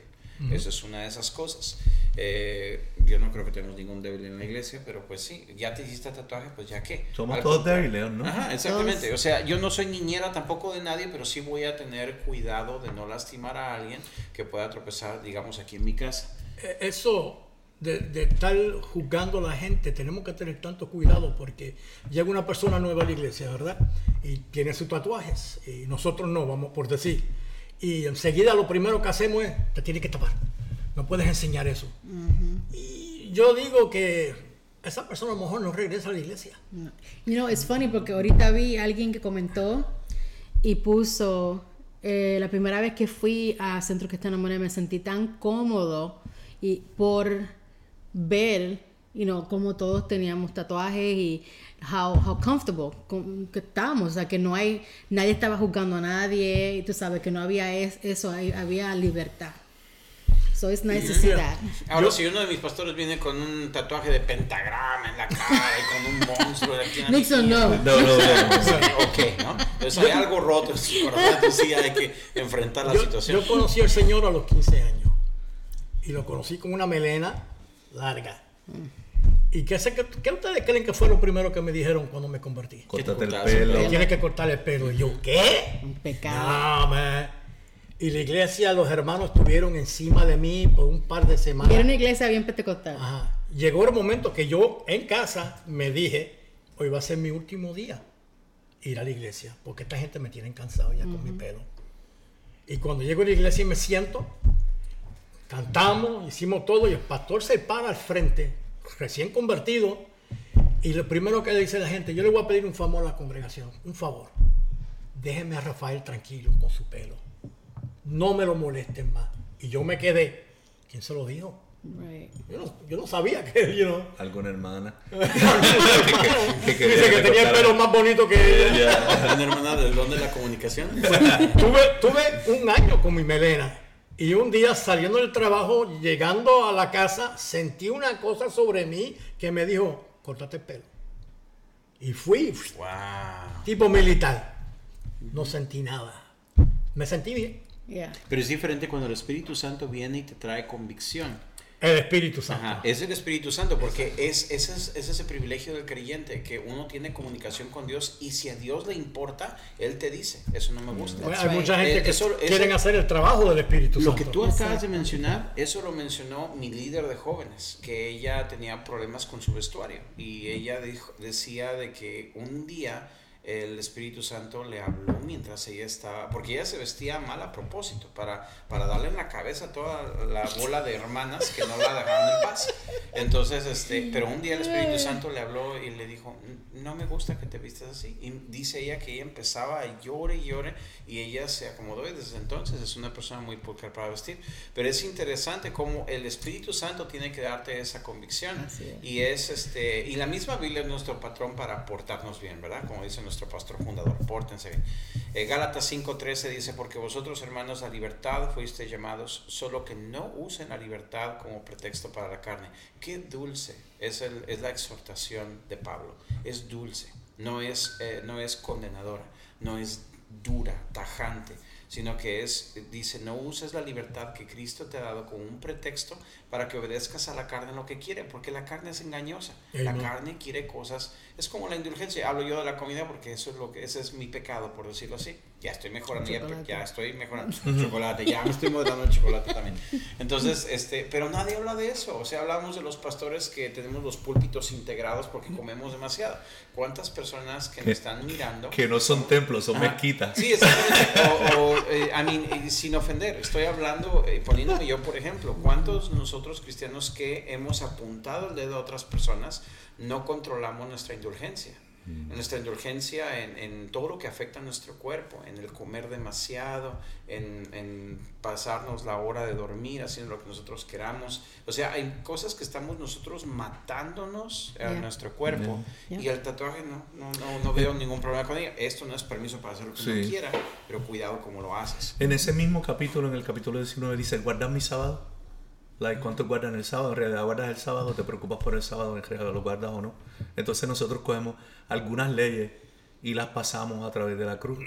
Esa es una de esas cosas. Eh, yo no creo que tenemos ningún débil en la iglesia, pero pues sí, ya te hiciste tatuaje, pues ya qué. Somos Al todos débiles, ¿no? Ajá, exactamente. Todos. O sea, yo no soy niñera tampoco de nadie, pero sí voy a tener cuidado de no lastimar a alguien que pueda tropezar, digamos, aquí en mi casa. Eh, Eso de, de estar juzgando a la gente, tenemos que tener tanto cuidado porque llega una persona nueva a la iglesia, ¿verdad? Y tiene sus tatuajes y nosotros no, vamos por decir. Y enseguida lo primero que hacemos es, te tienes que tapar. No puedes enseñar eso. Y yo digo que esa persona a lo mejor no regresa a la iglesia. No. You know, it's funny porque ahorita vi a alguien que comentó y puso eh, la primera vez que fui a Centro Cristiano Moneda me sentí tan cómodo y por ver, you know, cómo todos teníamos tatuajes y how, how comfortable con- que estábamos, o sea, que no hay, nadie estaba juzgando a nadie, y tú sabes que no había es- eso, hay- había libertad. So it's nice to see that. Ahora, si uno de mis pastores viene con un tatuaje de pentagrama en la cara y con un monstruo de aquí en la Nixon, no. No, no, [laughs] no. Ok, ¿no? Entonces hay algo roto en su corazón, sí hay que enfrentar la Yo, situación. yo conocí al Señor a los 15 años y lo conocí con una melena larga. ¿Y qué, sé, qué, qué ustedes creen que fue lo primero que me dijeron cuando me convertí? Córtate el pelo. Tienes que cortar el pelo. Y yo, ¿qué? Un pecado. No, man. Y la iglesia, los hermanos estuvieron encima de mí por un par de Y era semanas. una iglesia bien pentecostal. Ajá. Llegó el momento que yo en casa me dije, hoy va a ser mi último día ir a la iglesia, porque esta gente me tiene cansado ya con mi pelo. Y cuando llego a la iglesia y me siento, cantamos, hicimos todo y el pastor se para al frente, recién convertido, y lo primero que le dice la gente, yo le voy a pedir un favor a la congregación, un favor, déjenme a Rafael tranquilo con su pelo, no me lo molesten más. Y yo me quedé, ¿quién se lo dijo? Right. Yo no, yo no sabía que, you know, Alguna hermana. [laughs] Dice que tenía el pelo más bonito que ella. ¿Una hermana del don de la comunicación? [laughs] tuve, tuve un año con mi melena. Y un día saliendo del trabajo, llegando a la casa, sentí una cosa sobre mí que me dijo, córtate el pelo. Y fui, wow. tipo militar. No sentí nada. Me sentí bien. Yeah. Pero es diferente cuando el Espíritu Santo viene y te trae convicción. El Espíritu Santo. Ajá, es el Espíritu Santo, porque es, ese es, es ese privilegio del creyente, que uno tiene comunicación con Dios y si a Dios le importa, Él te dice, eso no me gusta. Bueno, hay right. mucha gente Eh, que eso- eso- quieren hacer el trabajo del Espíritu Lo Santo. que tú acabas Exacto. de mencionar, eso lo mencionó mi líder de jóvenes, que ella tenía problemas con su vestuario y ella dijo, decía de que un día el Espíritu Santo le habló mientras ella estaba, porque ella se vestía mal a propósito, para, para darle en la cabeza a toda la bola de hermanas que no la dejaban en paz. Entonces, este, pero un día el Espíritu Santo le habló y le dijo, no me gusta que te vistas así. Y dice ella que ella empezaba a llore y llore y ella se acomodó y desde entonces es una persona muy pulcra para vestir. Pero es interesante cómo el Espíritu Santo tiene que darte esa convicción. Es. Y es este, y la misma Biblia es nuestro patrón para portarnos bien, ¿verdad? Como dice nuestro nuestro pastor fundador. Pórtense bien. Eh, Gálatas 5:13 dice, porque vosotros hermanos a libertad fuisteis llamados, solo que no usen la libertad como pretexto para la carne. Qué dulce es, el, es la exhortación de Pablo. Es dulce, no es, eh, no es condenadora, no es dura, tajante sino que es, dice, no uses la libertad que Cristo te ha dado como un pretexto para que obedezcas a la carne en lo que quiere, porque la carne es engañosa. La Amen. carne quiere cosas, es como la indulgencia. Hablo yo de la comida porque eso es lo que, ese es mi pecado, por decirlo así. Ya estoy mejorando, ya, Chocolate. ya estoy mejorando. [laughs] chocolate, ya me estoy moderando el chocolate también. Entonces, este, pero nadie habla de eso. O sea, hablamos de los pastores que tenemos los púlpitos integrados porque comemos demasiado. ¿Cuántas personas que me están mirando Que no son templos, son mezquitas. Sí, exactamente. O, o, eh, I mean, sin ofender, estoy hablando, eh, poniéndome yo por ejemplo, ¿cuántos nosotros cristianos que hemos apuntado el dedo a otras personas no controlamos nuestra indulgencia? Nuestra indulgencia en, en todo lo que afecta a nuestro cuerpo, en el comer demasiado, en, en pasarnos la hora de dormir, haciendo lo que nosotros queramos. O sea, hay cosas que estamos nosotros matándonos a Yeah. nuestro cuerpo Yeah. y el tatuaje no, no, no, no veo ningún problema con ello. Esto no es permiso para hacer lo que Sí. uno quiera, pero cuidado como lo haces. En ese mismo capítulo, en el capítulo 19, dice, ¿guardas mi sábado? Like, ¿Cuánto guardan el sábado? En realidad guardas el sábado, te preocupas por el sábado, en realidad lo guardas o no. Entonces nosotros cogemos algunas leyes y las pasamos a través de la cruz.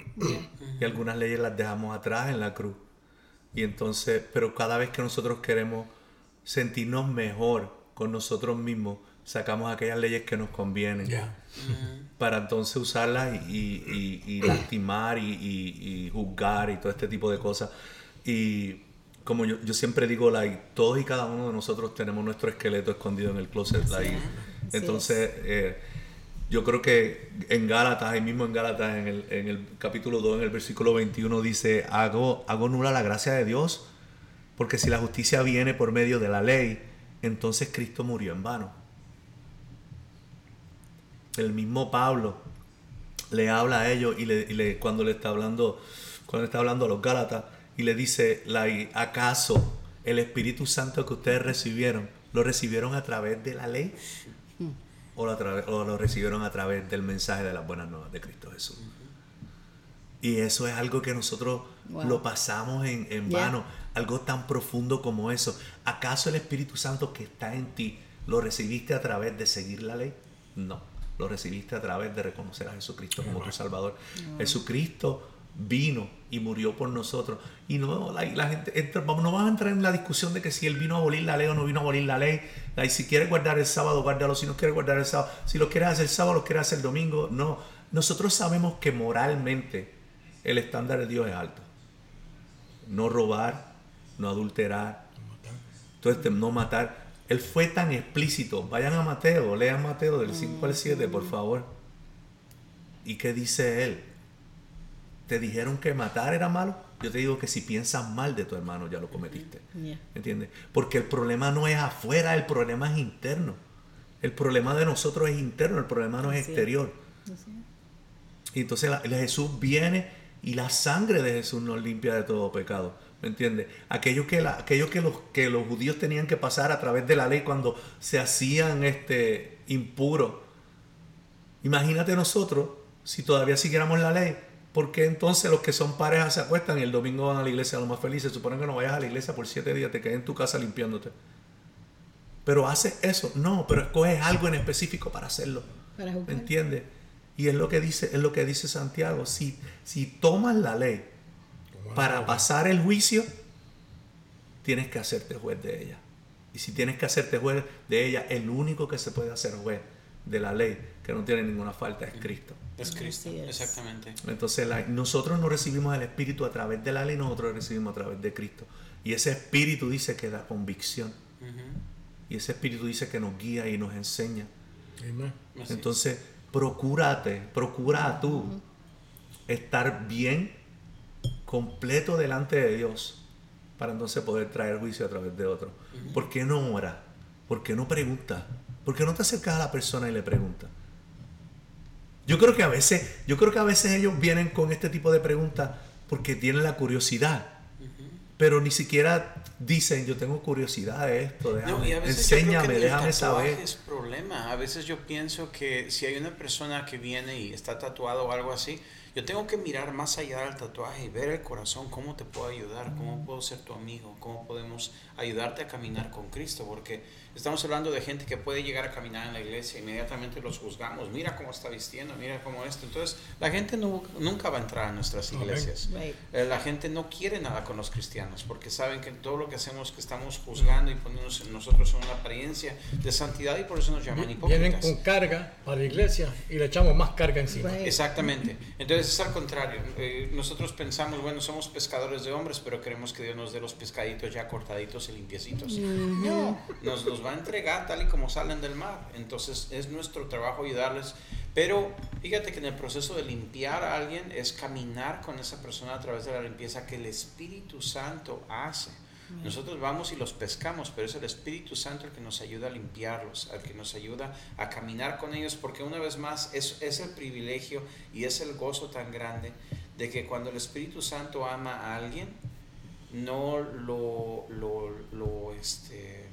Y algunas leyes las dejamos atrás en la cruz. Y entonces, pero cada vez que nosotros queremos sentirnos mejor con nosotros mismos, sacamos aquellas leyes que nos convienen para entonces usarlas y, y- y- y lastimar y, y- y juzgar y todo este tipo de cosas. Y como yo, yo siempre digo, like, todos y cada uno de nosotros tenemos nuestro esqueleto escondido en el closet. like. Entonces, eh, yo creo que en Gálatas, ahí mismo en Gálatas, en el, en el capítulo 2, en el versículo 21, dice, hago, hago nula la gracia de Dios, porque si la justicia viene por medio de la ley, entonces Cristo murió en vano. El mismo Pablo le habla a ellos y, le, y le- cuando le está hablando cuando le está hablando a los Gálatas y le dice acaso el Espíritu Santo que ustedes recibieron lo recibieron a través de la ley o lo, a través- o lo recibieron a través del mensaje de las buenas nuevas de Cristo Jesús y eso es algo que nosotros Wow. lo pasamos en, en Yeah. vano algo tan profundo como eso. Acaso el Espíritu Santo que está en ti lo recibiste a través de seguir la ley no lo recibiste a través de reconocer a Jesucristo como tu Salvador. Jesucristo vino y murió por nosotros. Y no, la, la gente, entra- no vamos a entrar en la discusión de que si Él vino a abolir la ley o no vino a abolir la ley. Like, si quieres guardar el sábado, guárdalo. Si no quieres guardar el sábado, si lo quieres hacer sábado, lo quieres hacer domingo. No, nosotros sabemos que moralmente el estándar de Dios es alto. No robar, no adulterar, entonces, no matar. Él fue tan explícito. Vayan a Mateo, lean Mateo del 5 al 7, por favor. ¿Y qué dice él? ¿Te dijeron que matar era malo? Yo te digo que si piensas mal de tu hermano, ya lo cometiste. Yeah. ¿Entiendes? Porque el problema no es afuera, el problema es interno. El problema de nosotros es interno, el problema no es Así es. exterior. Y entonces la- la Jesús viene y la sangre de Jesús nos limpia de todo pecado. ¿Me entiendes? Aquello que, la, aquello que, los, que los judíos tenían que pasar a través de la ley cuando se hacían este, impuros. Imagínate nosotros, si todavía siguiéramos la ley, ¿por qué entonces los que son parejas se acuestan y el domingo van a la iglesia a lo más felices? Supone que no vayas a la iglesia por siete días, te quedes en tu casa limpiándote. Pero haces eso, no, pero escoges algo en específico para hacerlo. Para ¿Me entiendes? Y es lo que dice, es lo que dice Santiago. Si, si tomas la ley para pasar el juicio, tienes que hacerte juez de ella. Y si tienes que hacerte juez de ella, el único que se puede hacer juez de la ley, que no tiene ninguna falta, es Cristo. Es Cristo, exactamente. Entonces la- nosotros no recibimos el Espíritu a través de la ley, nosotros lo recibimos a través de Cristo. Y ese Espíritu dice que da convicción. Y ese Espíritu dice que nos guía y nos enseña. Amen. Entonces, procúrate, procura tú estar bien, completo delante de Dios, para entonces poder traer juicio a través de otros. ¿Por qué no oras? ¿Por qué no preguntas? ¿Por qué no te acercas a la persona y le preguntas? Yo creo que a veces, yo creo que a veces ellos vienen con este tipo de preguntas porque tienen la curiosidad. Pero ni siquiera dicen, yo tengo curiosidad de esto, déjame, No, enséñame, déjame tatuaje saber. es problema. problema. A veces yo pienso que si hay una persona que viene y está tatuado o algo así, yo tengo que mirar más allá del tatuaje y ver el corazón, cómo te puedo ayudar, cómo puedo ser tu amigo, cómo podemos ayudarte a caminar con Cristo, porque estamos hablando de gente que puede llegar a caminar en la iglesia, inmediatamente los juzgamos, mira cómo está vistiendo, mira cómo esto. Entonces, la gente no, nunca va a entrar a nuestras iglesias. Right. Eh, La gente no quiere nada con los cristianos porque saben que todo lo que hacemos que estamos juzgando y poniéndonos en nosotros en una apariencia de santidad y por eso nos llaman Vienen hipócritas. con carga para la iglesia y le echamos más carga encima. Right. Exactamente. Entonces es al contrario. Eh, nosotros pensamos, bueno, somos pescadores de hombres, pero queremos que Dios nos dé los pescaditos ya cortaditos y limpiecitos. No, nos los va a entregar tal y como salen del mar. Entonces es nuestro trabajo ayudarles. Pero fíjate que en el proceso de limpiar a alguien es caminar con esa persona a través de la limpieza que el Espíritu Santo hace. Nosotros vamos y los pescamos, pero es el Espíritu Santo el que nos ayuda a limpiarlos, el que nos ayuda a caminar con ellos, porque una vez más es, es el privilegio y es el gozo tan grande de que cuando el Espíritu Santo ama a alguien, no lo, lo, lo, este,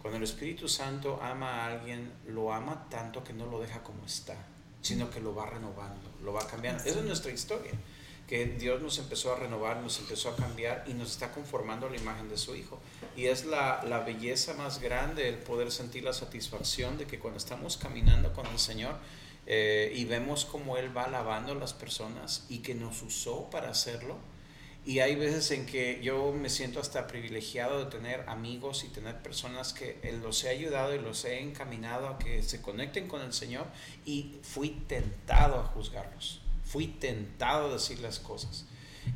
cuando el Espíritu Santo ama a alguien, lo ama tanto que no lo deja como está, sino que lo va renovando, lo va cambiando. Esa es nuestra historia, que Dios nos empezó a renovar, nos empezó a cambiar y nos está conformando a la imagen de su Hijo. Y es la, la belleza más grande el poder sentir la satisfacción de que cuando estamos caminando con el Señor, eh, y vemos cómo Él va lavando a las personas y que nos usó para hacerlo. Y hay veces en que yo me siento hasta privilegiado de tener amigos y tener personas que Él los he ayudado y los he encaminado a que se conecten con el Señor y fui tentado a juzgarlos, fui tentado a decirles cosas.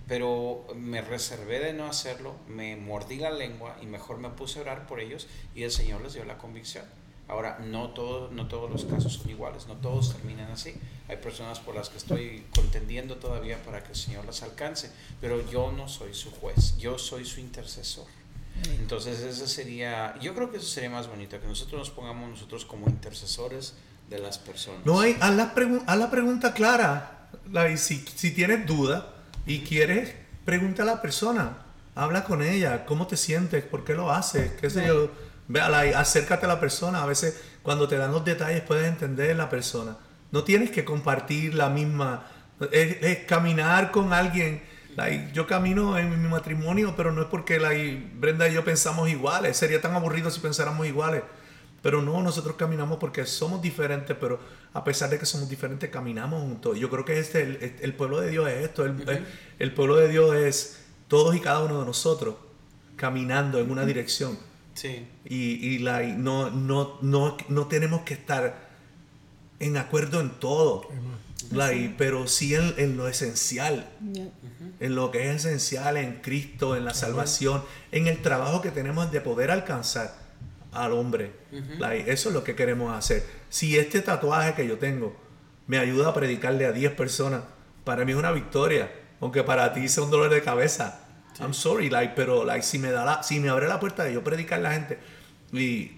Pero me reservé de no hacerlo, me mordí la lengua y mejor me puse a orar por ellos y el Señor les dio la convicción. Ahora, no, todo, no todos los casos son iguales, no todos terminan así. Hay personas por las que estoy contendiendo todavía para que el Señor las alcance, pero yo no soy su juez, yo soy su intercesor. Entonces, ese sería, yo creo que eso sería más bonito, que nosotros nos pongamos nosotros como intercesores de las personas. No hay, haz la, pregun- haz la pregunta clara. Like, si, si tienes duda y quieres, pregunta a la persona. Habla con ella. ¿Cómo te sientes? ¿Por qué lo haces? ¿Qué sé yo? Like, acércate a la persona. A veces cuando te dan los detalles puedes entender la persona. No tienes que compartir la misma... Es, es caminar con alguien. Like, yo camino en mi matrimonio, pero no es porque like, Brenda y yo pensamos iguales. Sería tan aburrido si pensáramos iguales. Pero no, nosotros caminamos porque somos diferentes, pero a pesar de que somos diferentes, caminamos juntos. Yo creo que este, el, el pueblo de Dios es esto. El, el- el pueblo de Dios es todos y cada uno de nosotros caminando en una dirección. Sí, Y, y la, y no, no, no, no tenemos que estar en acuerdo en todo, like, pero sí en, en lo esencial Yeah. en lo que es esencial en Cristo, en la salvación, en el trabajo que tenemos de poder alcanzar al hombre. Like, eso es lo que queremos hacer. Si este tatuaje que yo tengo me ayuda a predicarle a 10 personas, para mí es una victoria, aunque para ti sea un dolor de cabeza. I'm sorry, like, pero like, si me da la, si me abre la puerta de yo predicar a la gente y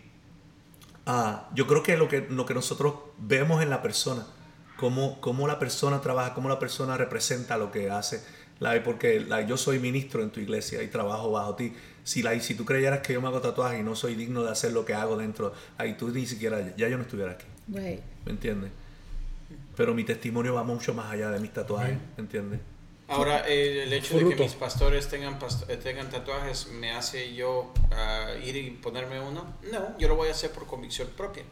Ah, yo creo que lo que lo que nosotros vemos en la persona, cómo, cómo la persona trabaja, cómo la persona representa lo que hace. Like, porque like, yo soy ministro en tu iglesia y trabajo bajo ti. Si, like, si tú creyeras que yo me hago tatuaje y no soy digno de hacer lo que hago dentro, ahí tú ni siquiera, ya yo no estuviera aquí. Right. ¿Me entiendes? Pero mi testimonio va mucho más allá de mis tatuajes, ¿me entiendes? Ahora, eh, el hecho de que mis pastores tengan, eh, tengan tatuajes me hace yo ah, ir y ponerme uno. No, yo lo voy a hacer por convicción propia.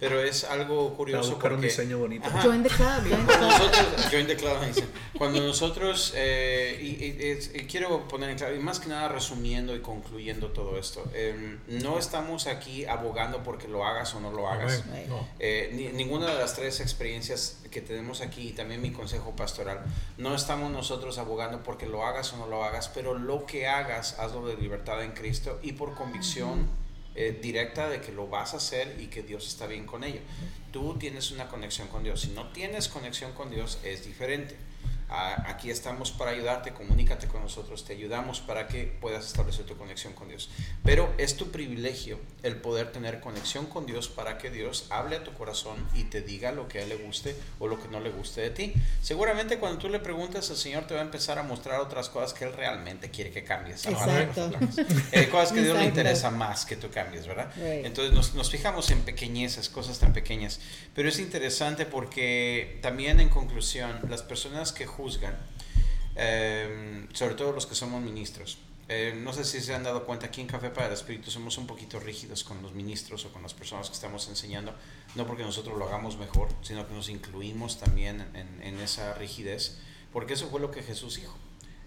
Pero es algo Para curioso buscar un porque... diseño bonito. Ajá. Join the club, join the Cuando club. nosotros, join the club, dice. Cuando nosotros, eh, y, y- y quiero poner en claro, y más que nada resumiendo y concluyendo todo esto, eh, no estamos aquí abogando porque lo hagas o no lo hagas. No. Eh, ni- ninguna de las tres experiencias que tenemos aquí y también mi consejo pastoral, no estamos nosotros abogando porque lo hagas o no lo hagas, pero lo que hagas, hazlo de libertad en Cristo y por convicción eh, directa de que lo vas a hacer y que Dios está bien con ello. Tú tienes una conexión con Dios. Si no tienes conexión con Dios, es diferente. Aquí estamos para ayudarte, comunícate con nosotros, te ayudamos para que puedas establecer tu conexión con Dios. Pero es tu privilegio el poder tener conexión con Dios para que Dios hable a tu corazón y te diga lo que a Él le guste o lo que no le guste de ti. Seguramente cuando tú le preguntas, el Señor te va a empezar a mostrar otras cosas que Él realmente quiere que cambies. Exacto. Eh, cosas que a Dios le interesa más que tú cambies, ¿verdad? Right. Entonces nos, nos fijamos en pequeñeces, cosas tan pequeñas. Pero es interesante porque también en conclusión, las personas que juzgan, eh, sobre todo los que somos ministros, eh, no sé si se han dado cuenta, aquí en Café para el Espíritu somos un poquito rígidos con los ministros o con las personas que estamos enseñando, no porque nosotros lo hagamos mejor, sino que nos incluimos también en, esa rigidez, porque eso fue lo que Jesús dijo.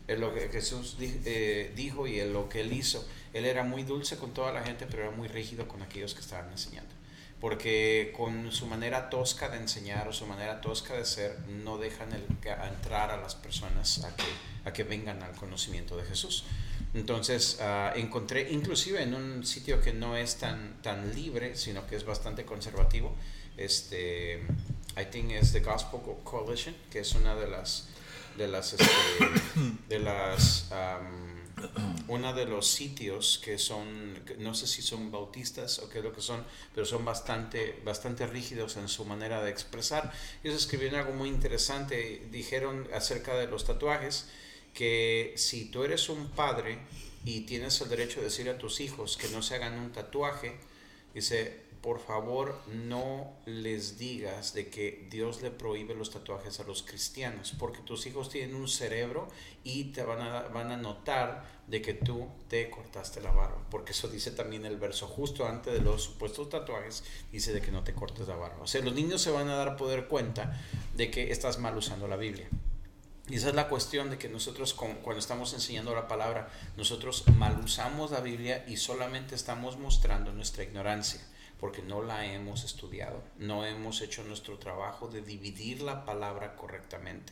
Es lo que Jesús eh, dijo y es lo que él hizo. Él era muy dulce con toda la gente, pero era muy rígido con aquellos que estaban enseñando. Porque con su manera tosca de enseñar o su manera tosca de ser, no dejan el, a entrar a las personas a que, a que vengan al conocimiento de Jesús. Entonces ah, encontré, inclusive en un sitio que no es tan, tan libre, sino que es bastante conservativo, este, I think es The Gospel Coalition, que es una de las, de las, este, [coughs] de las, am, una de los sitios que son, no sé si son bautistas o qué es lo que son, pero son bastante, bastante rígidos en su manera de expresar. Ellos escribieron algo muy interesante, dijeron acerca de los tatuajes, que si tú eres un padre y tienes el derecho de decir a tus hijos que no se hagan un tatuaje, dice, por favor no les digas de que Dios le prohíbe los tatuajes a los cristianos, porque tus hijos tienen un cerebro y te van a, van a notar de que tú te cortaste la barba, porque eso dice también el verso justo antes de los supuestos tatuajes, dice de que no te cortes la barba. O sea, los niños se van a dar poder cuenta de que estás mal usando la Biblia. Y esa es la cuestión de que nosotros cuando estamos enseñando la palabra, nosotros mal usamos la Biblia y solamente estamos mostrando nuestra ignorancia, porque no la hemos estudiado, no hemos hecho nuestro trabajo de dividir la palabra correctamente.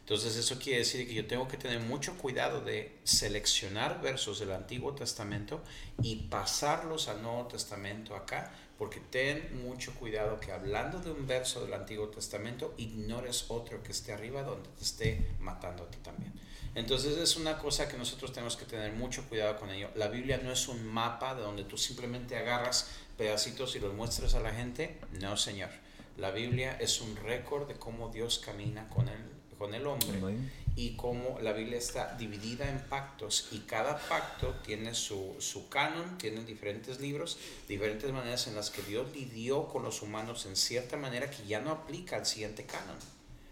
Entonces eso quiere decir que yo tengo que tener mucho cuidado de seleccionar versos del Antiguo Testamento y pasarlos al Nuevo Testamento acá, porque ten mucho cuidado que hablando de un verso del Antiguo Testamento ignores otro que esté arriba donde te esté matando a ti también. Entonces es una cosa que nosotros tenemos que tener mucho cuidado con ello. La Biblia no es un mapa de donde tú simplemente agarras pedacitos y los muestras a la gente. No, Señor. La Biblia es un récord de cómo Dios camina con el, con el hombre Amén. y cómo la Biblia está dividida en pactos y cada pacto tiene su, su canon, tiene diferentes libros, diferentes maneras en las que Dios lidió con los humanos en cierta manera que ya no aplica al siguiente canon.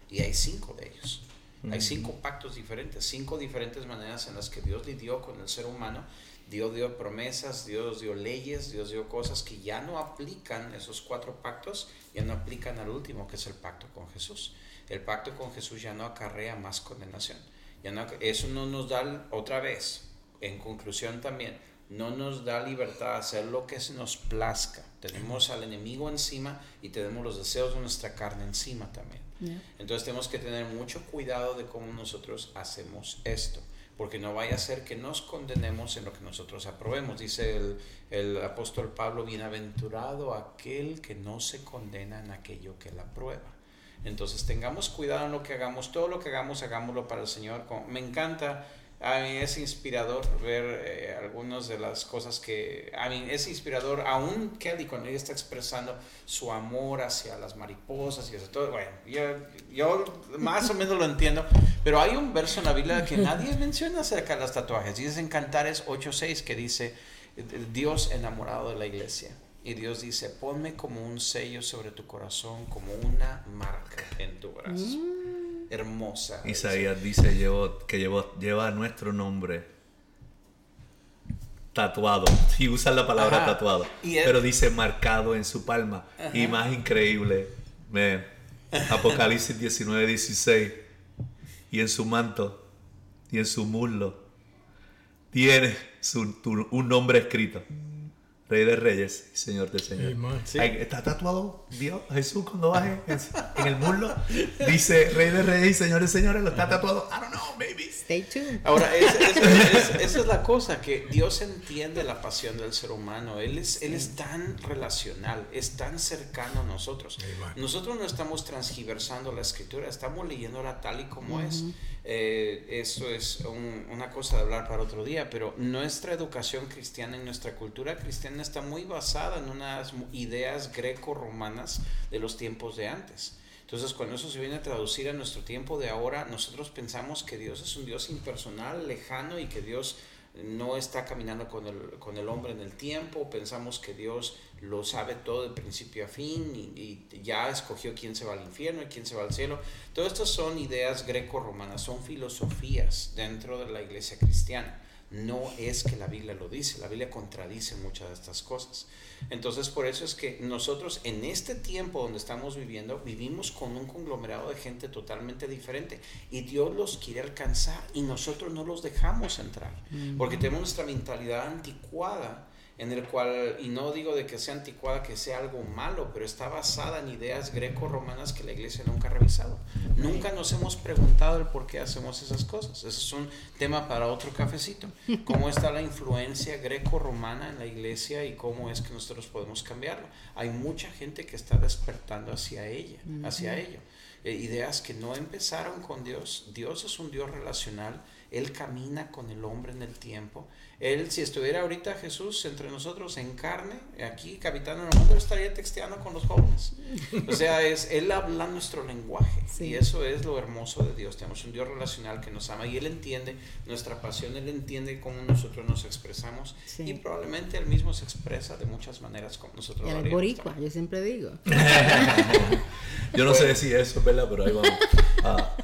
Y hay cinco de ellos. Hay cinco pactos diferentes, cinco diferentes maneras en las que Dios lidió con el ser humano. Dios dio promesas, Dios dio leyes, Dios dio cosas que ya no aplican, esos cuatro pactos ya no aplican al último, que es el pacto con Jesús. El pacto con Jesús ya no acarrea más condenación. Ya no, eso no nos da, otra vez, en conclusión también, no nos da libertad a hacer lo que se nos plazca. Tenemos al enemigo encima y tenemos los deseos de nuestra carne encima también. Entonces tenemos que tener mucho cuidado de cómo nosotros hacemos esto, porque no vaya a ser que nos condenemos en lo que nosotros aprobemos. Dice el, el apóstol Pablo, bienaventurado aquel que no se condena en aquello que él aprueba. Entonces tengamos cuidado en lo que hagamos, todo lo que hagamos, hagámoslo para el Señor. Me encanta, a mí es inspirador ver eh, algunas de las cosas que, a mí es inspirador, aún Kelly cuando ella está expresando su amor hacia las mariposas y hacia todo, bueno, yo, yo más o menos lo entiendo, pero hay un verso en la Biblia que nadie menciona acerca de los tatuajes, es en Cantares 8.6 que dice, Dios enamorado de la iglesia. Y Dios dice, ponme como un sello sobre tu corazón, como una marca en tu brazo. Hermosa. Isaías dice llevó- que llevó, lleva nuestro nombre tatuado. Y usa la palabra Ajá. tatuado. Y Pero dice marcado en su palma. Y más increíble, man, Apocalipsis 19, 16. Y en su manto y en su muslo tiene su- tu- un nombre escrito. Rey de Reyes Señor de Señores. Amen. Sí. Está tatuado Dios, Jesús cuando baje en, en el muslo. Dice Rey de Reyes y Señores de Señores. Lo está tatuado. I don't know, maybe. Stay tuned. Ahora, [laughs] es- es- es- esa es la cosa, que Dios entiende la pasión del ser humano. Él es, él es tan relacional, es tan cercano a nosotros. Nosotros no estamos transgiversando la escritura, estamos leyéndola tal y como es. Eh, eso es un- una cosa de hablar para otro día, pero nuestra educación cristiana y nuestra cultura cristiana está muy basada en unas ideas greco-romanas de los tiempos de antes. Entonces, cuando eso se viene a traducir a nuestro tiempo de ahora, nosotros pensamos que Dios es un Dios impersonal, lejano y que Dios no está caminando con el, con el hombre en el tiempo. Pensamos que Dios lo sabe todo de principio a fin y, y ya escogió quién se va al infierno y quién se va al cielo. Todas estas son ideas greco-romanas, son filosofías dentro de la iglesia cristiana. No es que la Biblia lo dice, la Biblia contradice muchas de estas cosas. Entonces, por eso es que nosotros en este tiempo donde estamos viviendo, vivimos con un conglomerado de gente totalmente diferente y Dios los quiere alcanzar y nosotros no los dejamos entrar, porque tenemos nuestra mentalidad anticuada en el cual, y no digo de que sea anticuada, que sea algo malo, pero está basada en ideas greco-romanas que la iglesia nunca ha revisado. Nunca nos hemos preguntado el por qué hacemos esas cosas. Ese es un tema para otro cafecito. [laughs] ¿Cómo está la influencia greco-romana en la iglesia y cómo es que nosotros podemos cambiarlo? Hay mucha gente que está despertando hacia ella, hacia ello. Eh, ideas que no empezaron con Dios. Dios es un Dios relacional. Él camina con el hombre en el tiempo. Él, si estuviera ahorita Jesús entre nosotros en carne, aquí, capitán del mundo, estaría texteando con los jóvenes. O sea, es, Él habla nuestro lenguaje. Sí. Y eso es lo hermoso de Dios. Tenemos un Dios relacional que nos ama y Él entiende nuestra pasión, Él entiende cómo nosotros nos expresamos. Sí. Y probablemente Él mismo se expresa de muchas maneras como nosotros el boricua, también. yo siempre digo. [laughs] Yo no sé si eso es verdad, pero ahí vamos. Ah.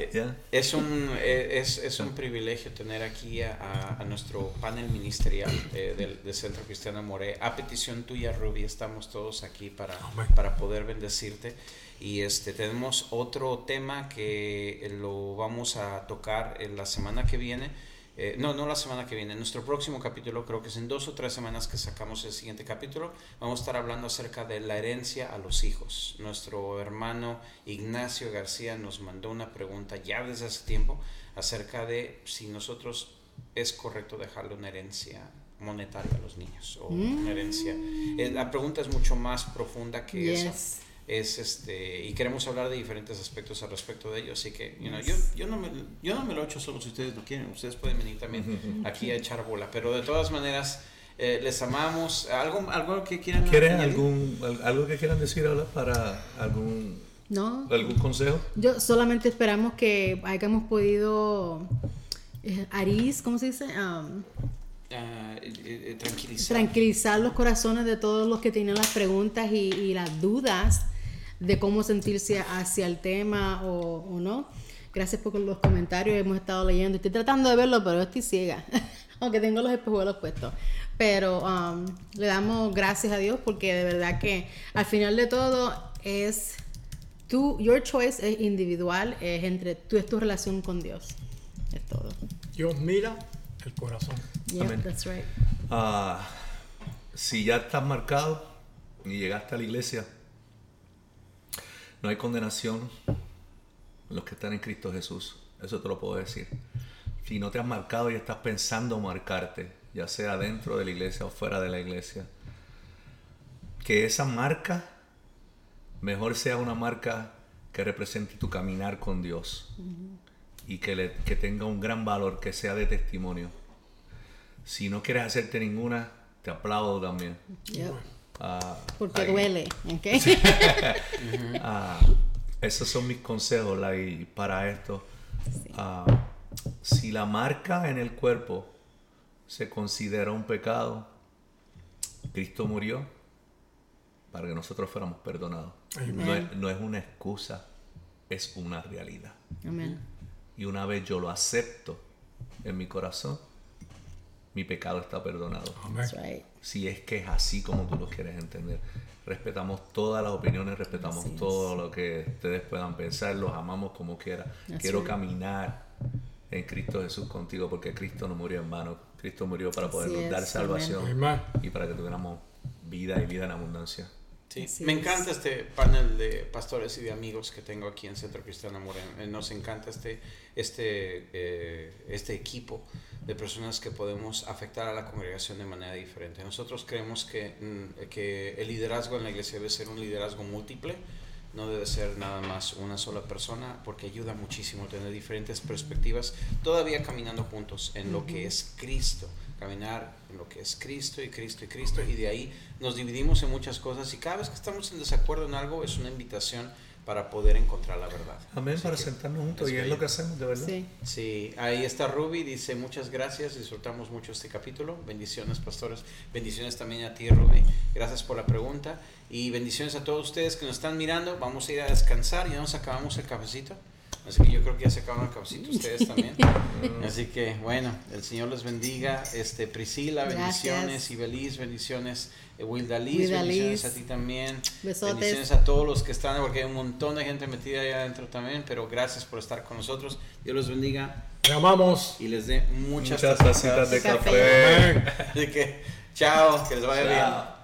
Es un, eh, es, es un privilegio tener aquí a, nuestro panel ministerial del, del Centro Cristiano More. A petición tuya, Ruby, estamos todos aquí para, para poder bendecirte. Y este, tenemos otro tema que lo vamos a tocar en la semana que viene. Eh, no, no la semana que viene. En nuestro próximo capítulo, creo que es en dos o tres semanas que sacamos el siguiente capítulo, vamos a estar hablando acerca de la herencia a los hijos. Nuestro hermano Ignacio García nos mandó una pregunta ya desde hace tiempo acerca de si nosotros es correcto dejarle una herencia monetaria a los niños o una herencia. Eh, la pregunta es mucho más profunda que eso Yes. Es este y queremos hablar de diferentes aspectos al respecto de ello así que you know, yo, yo no me yo no me lo echo solo si ustedes lo quieren ustedes pueden venir también aquí a echar bola pero de todas maneras eh, les amamos algo algo que quieran ¿Quieren añadir? algún, al- algo que quieran decir ahora para algún, No, algún consejo? yo solamente esperamos que hayamos podido, eh, Aris, ¿cómo se dice? Um, Ah, eh, eh, tranquilizar tranquilizar los corazones de todos los que tienen las preguntas y, y las dudas de cómo sentirse hacia el tema o, o no. Gracias por los comentarios, hemos estado leyendo. Estoy tratando de verlo, pero estoy ciega, [laughs] aunque tengo los espejuelos puestos. Pero um, le damos gracias a Dios porque de verdad que al final de todo es tu, your choice es individual, es entre tú, es tu relación con Dios. Es todo. Dios mira el corazón. Yeah, Amén. that's right. Ah, si ya estás marcado y llegaste a la iglesia, no hay condenación en los que están en Cristo Jesús. Eso te lo puedo decir. Si no te has marcado y estás pensando marcarte, ya sea dentro de la iglesia o fuera de la iglesia, que esa marca mejor sea una marca que represente tu caminar con Dios y que, le- que tenga un gran valor, que sea de testimonio. Si no quieres hacerte ninguna, te aplaudo también. Ah, Porque ahí. duele, ¿ok? [laughs] [laughs] Ah, esos son mis consejos like, para esto. Ah, si la marca en el cuerpo se considera un pecado, Cristo murió para que nosotros fuéramos perdonados. No es, no es una excusa, es una realidad. Amén. Y una vez yo lo acepto en mi corazón, mi pecado está perdonado. Amén. That's right. Si es que es así como tú lo quieres entender. Respetamos todas las opiniones, respetamos Así es. todo lo que ustedes puedan pensar, los amamos como quiera. That's Quiero right. caminar en Cristo Jesús contigo porque Cristo no murió en vano. Cristo murió para podernos dar es, salvación amén. y para que tuviéramos vida y vida en abundancia. Sí, me es. encanta este panel de pastores y de amigos que tengo aquí en Centro Cristiano Moreno. Eh, Nos encanta este, este, eh, este equipo de personas que podemos afectar a la congregación de manera diferente. Nosotros creemos que, mm, que el liderazgo en la iglesia debe ser un liderazgo múltiple, no debe ser nada más una sola persona, porque ayuda muchísimo tener diferentes perspectivas, todavía caminando juntos en lo que es Cristo, caminar en lo que es Cristo y Cristo y Cristo, y de ahí nos dividimos en muchas cosas, y cada vez que estamos en desacuerdo en algo es una invitación para poder encontrar la verdad. Amén, Así para sentarnos juntos y es lo que hacemos, de verdad. Sí. Sí, ahí está Ruby, dice muchas gracias, disfrutamos mucho este capítulo, bendiciones pastores, bendiciones también a ti Ruby, gracias por la pregunta. Y bendiciones a todos ustedes que nos están mirando, vamos a ir a descansar, ya nos acabamos el cafecito, así que yo creo que ya se acabaron el cafecito ustedes [laughs] también, así que bueno, el Señor les bendiga, este Priscila, Gracias. bendiciones, Ibeliz, bendiciones, eh, Wilda Liz, Wilda bendiciones Liz. a ti también, Besotes. bendiciones a todos los que están, porque hay un montón de gente metida allá adentro también, pero gracias por estar con nosotros. Dios los bendiga Te amamos. y les dé muchas, Muchas tacitas de Café. [laughs] Así que, chao, que les vaya bien.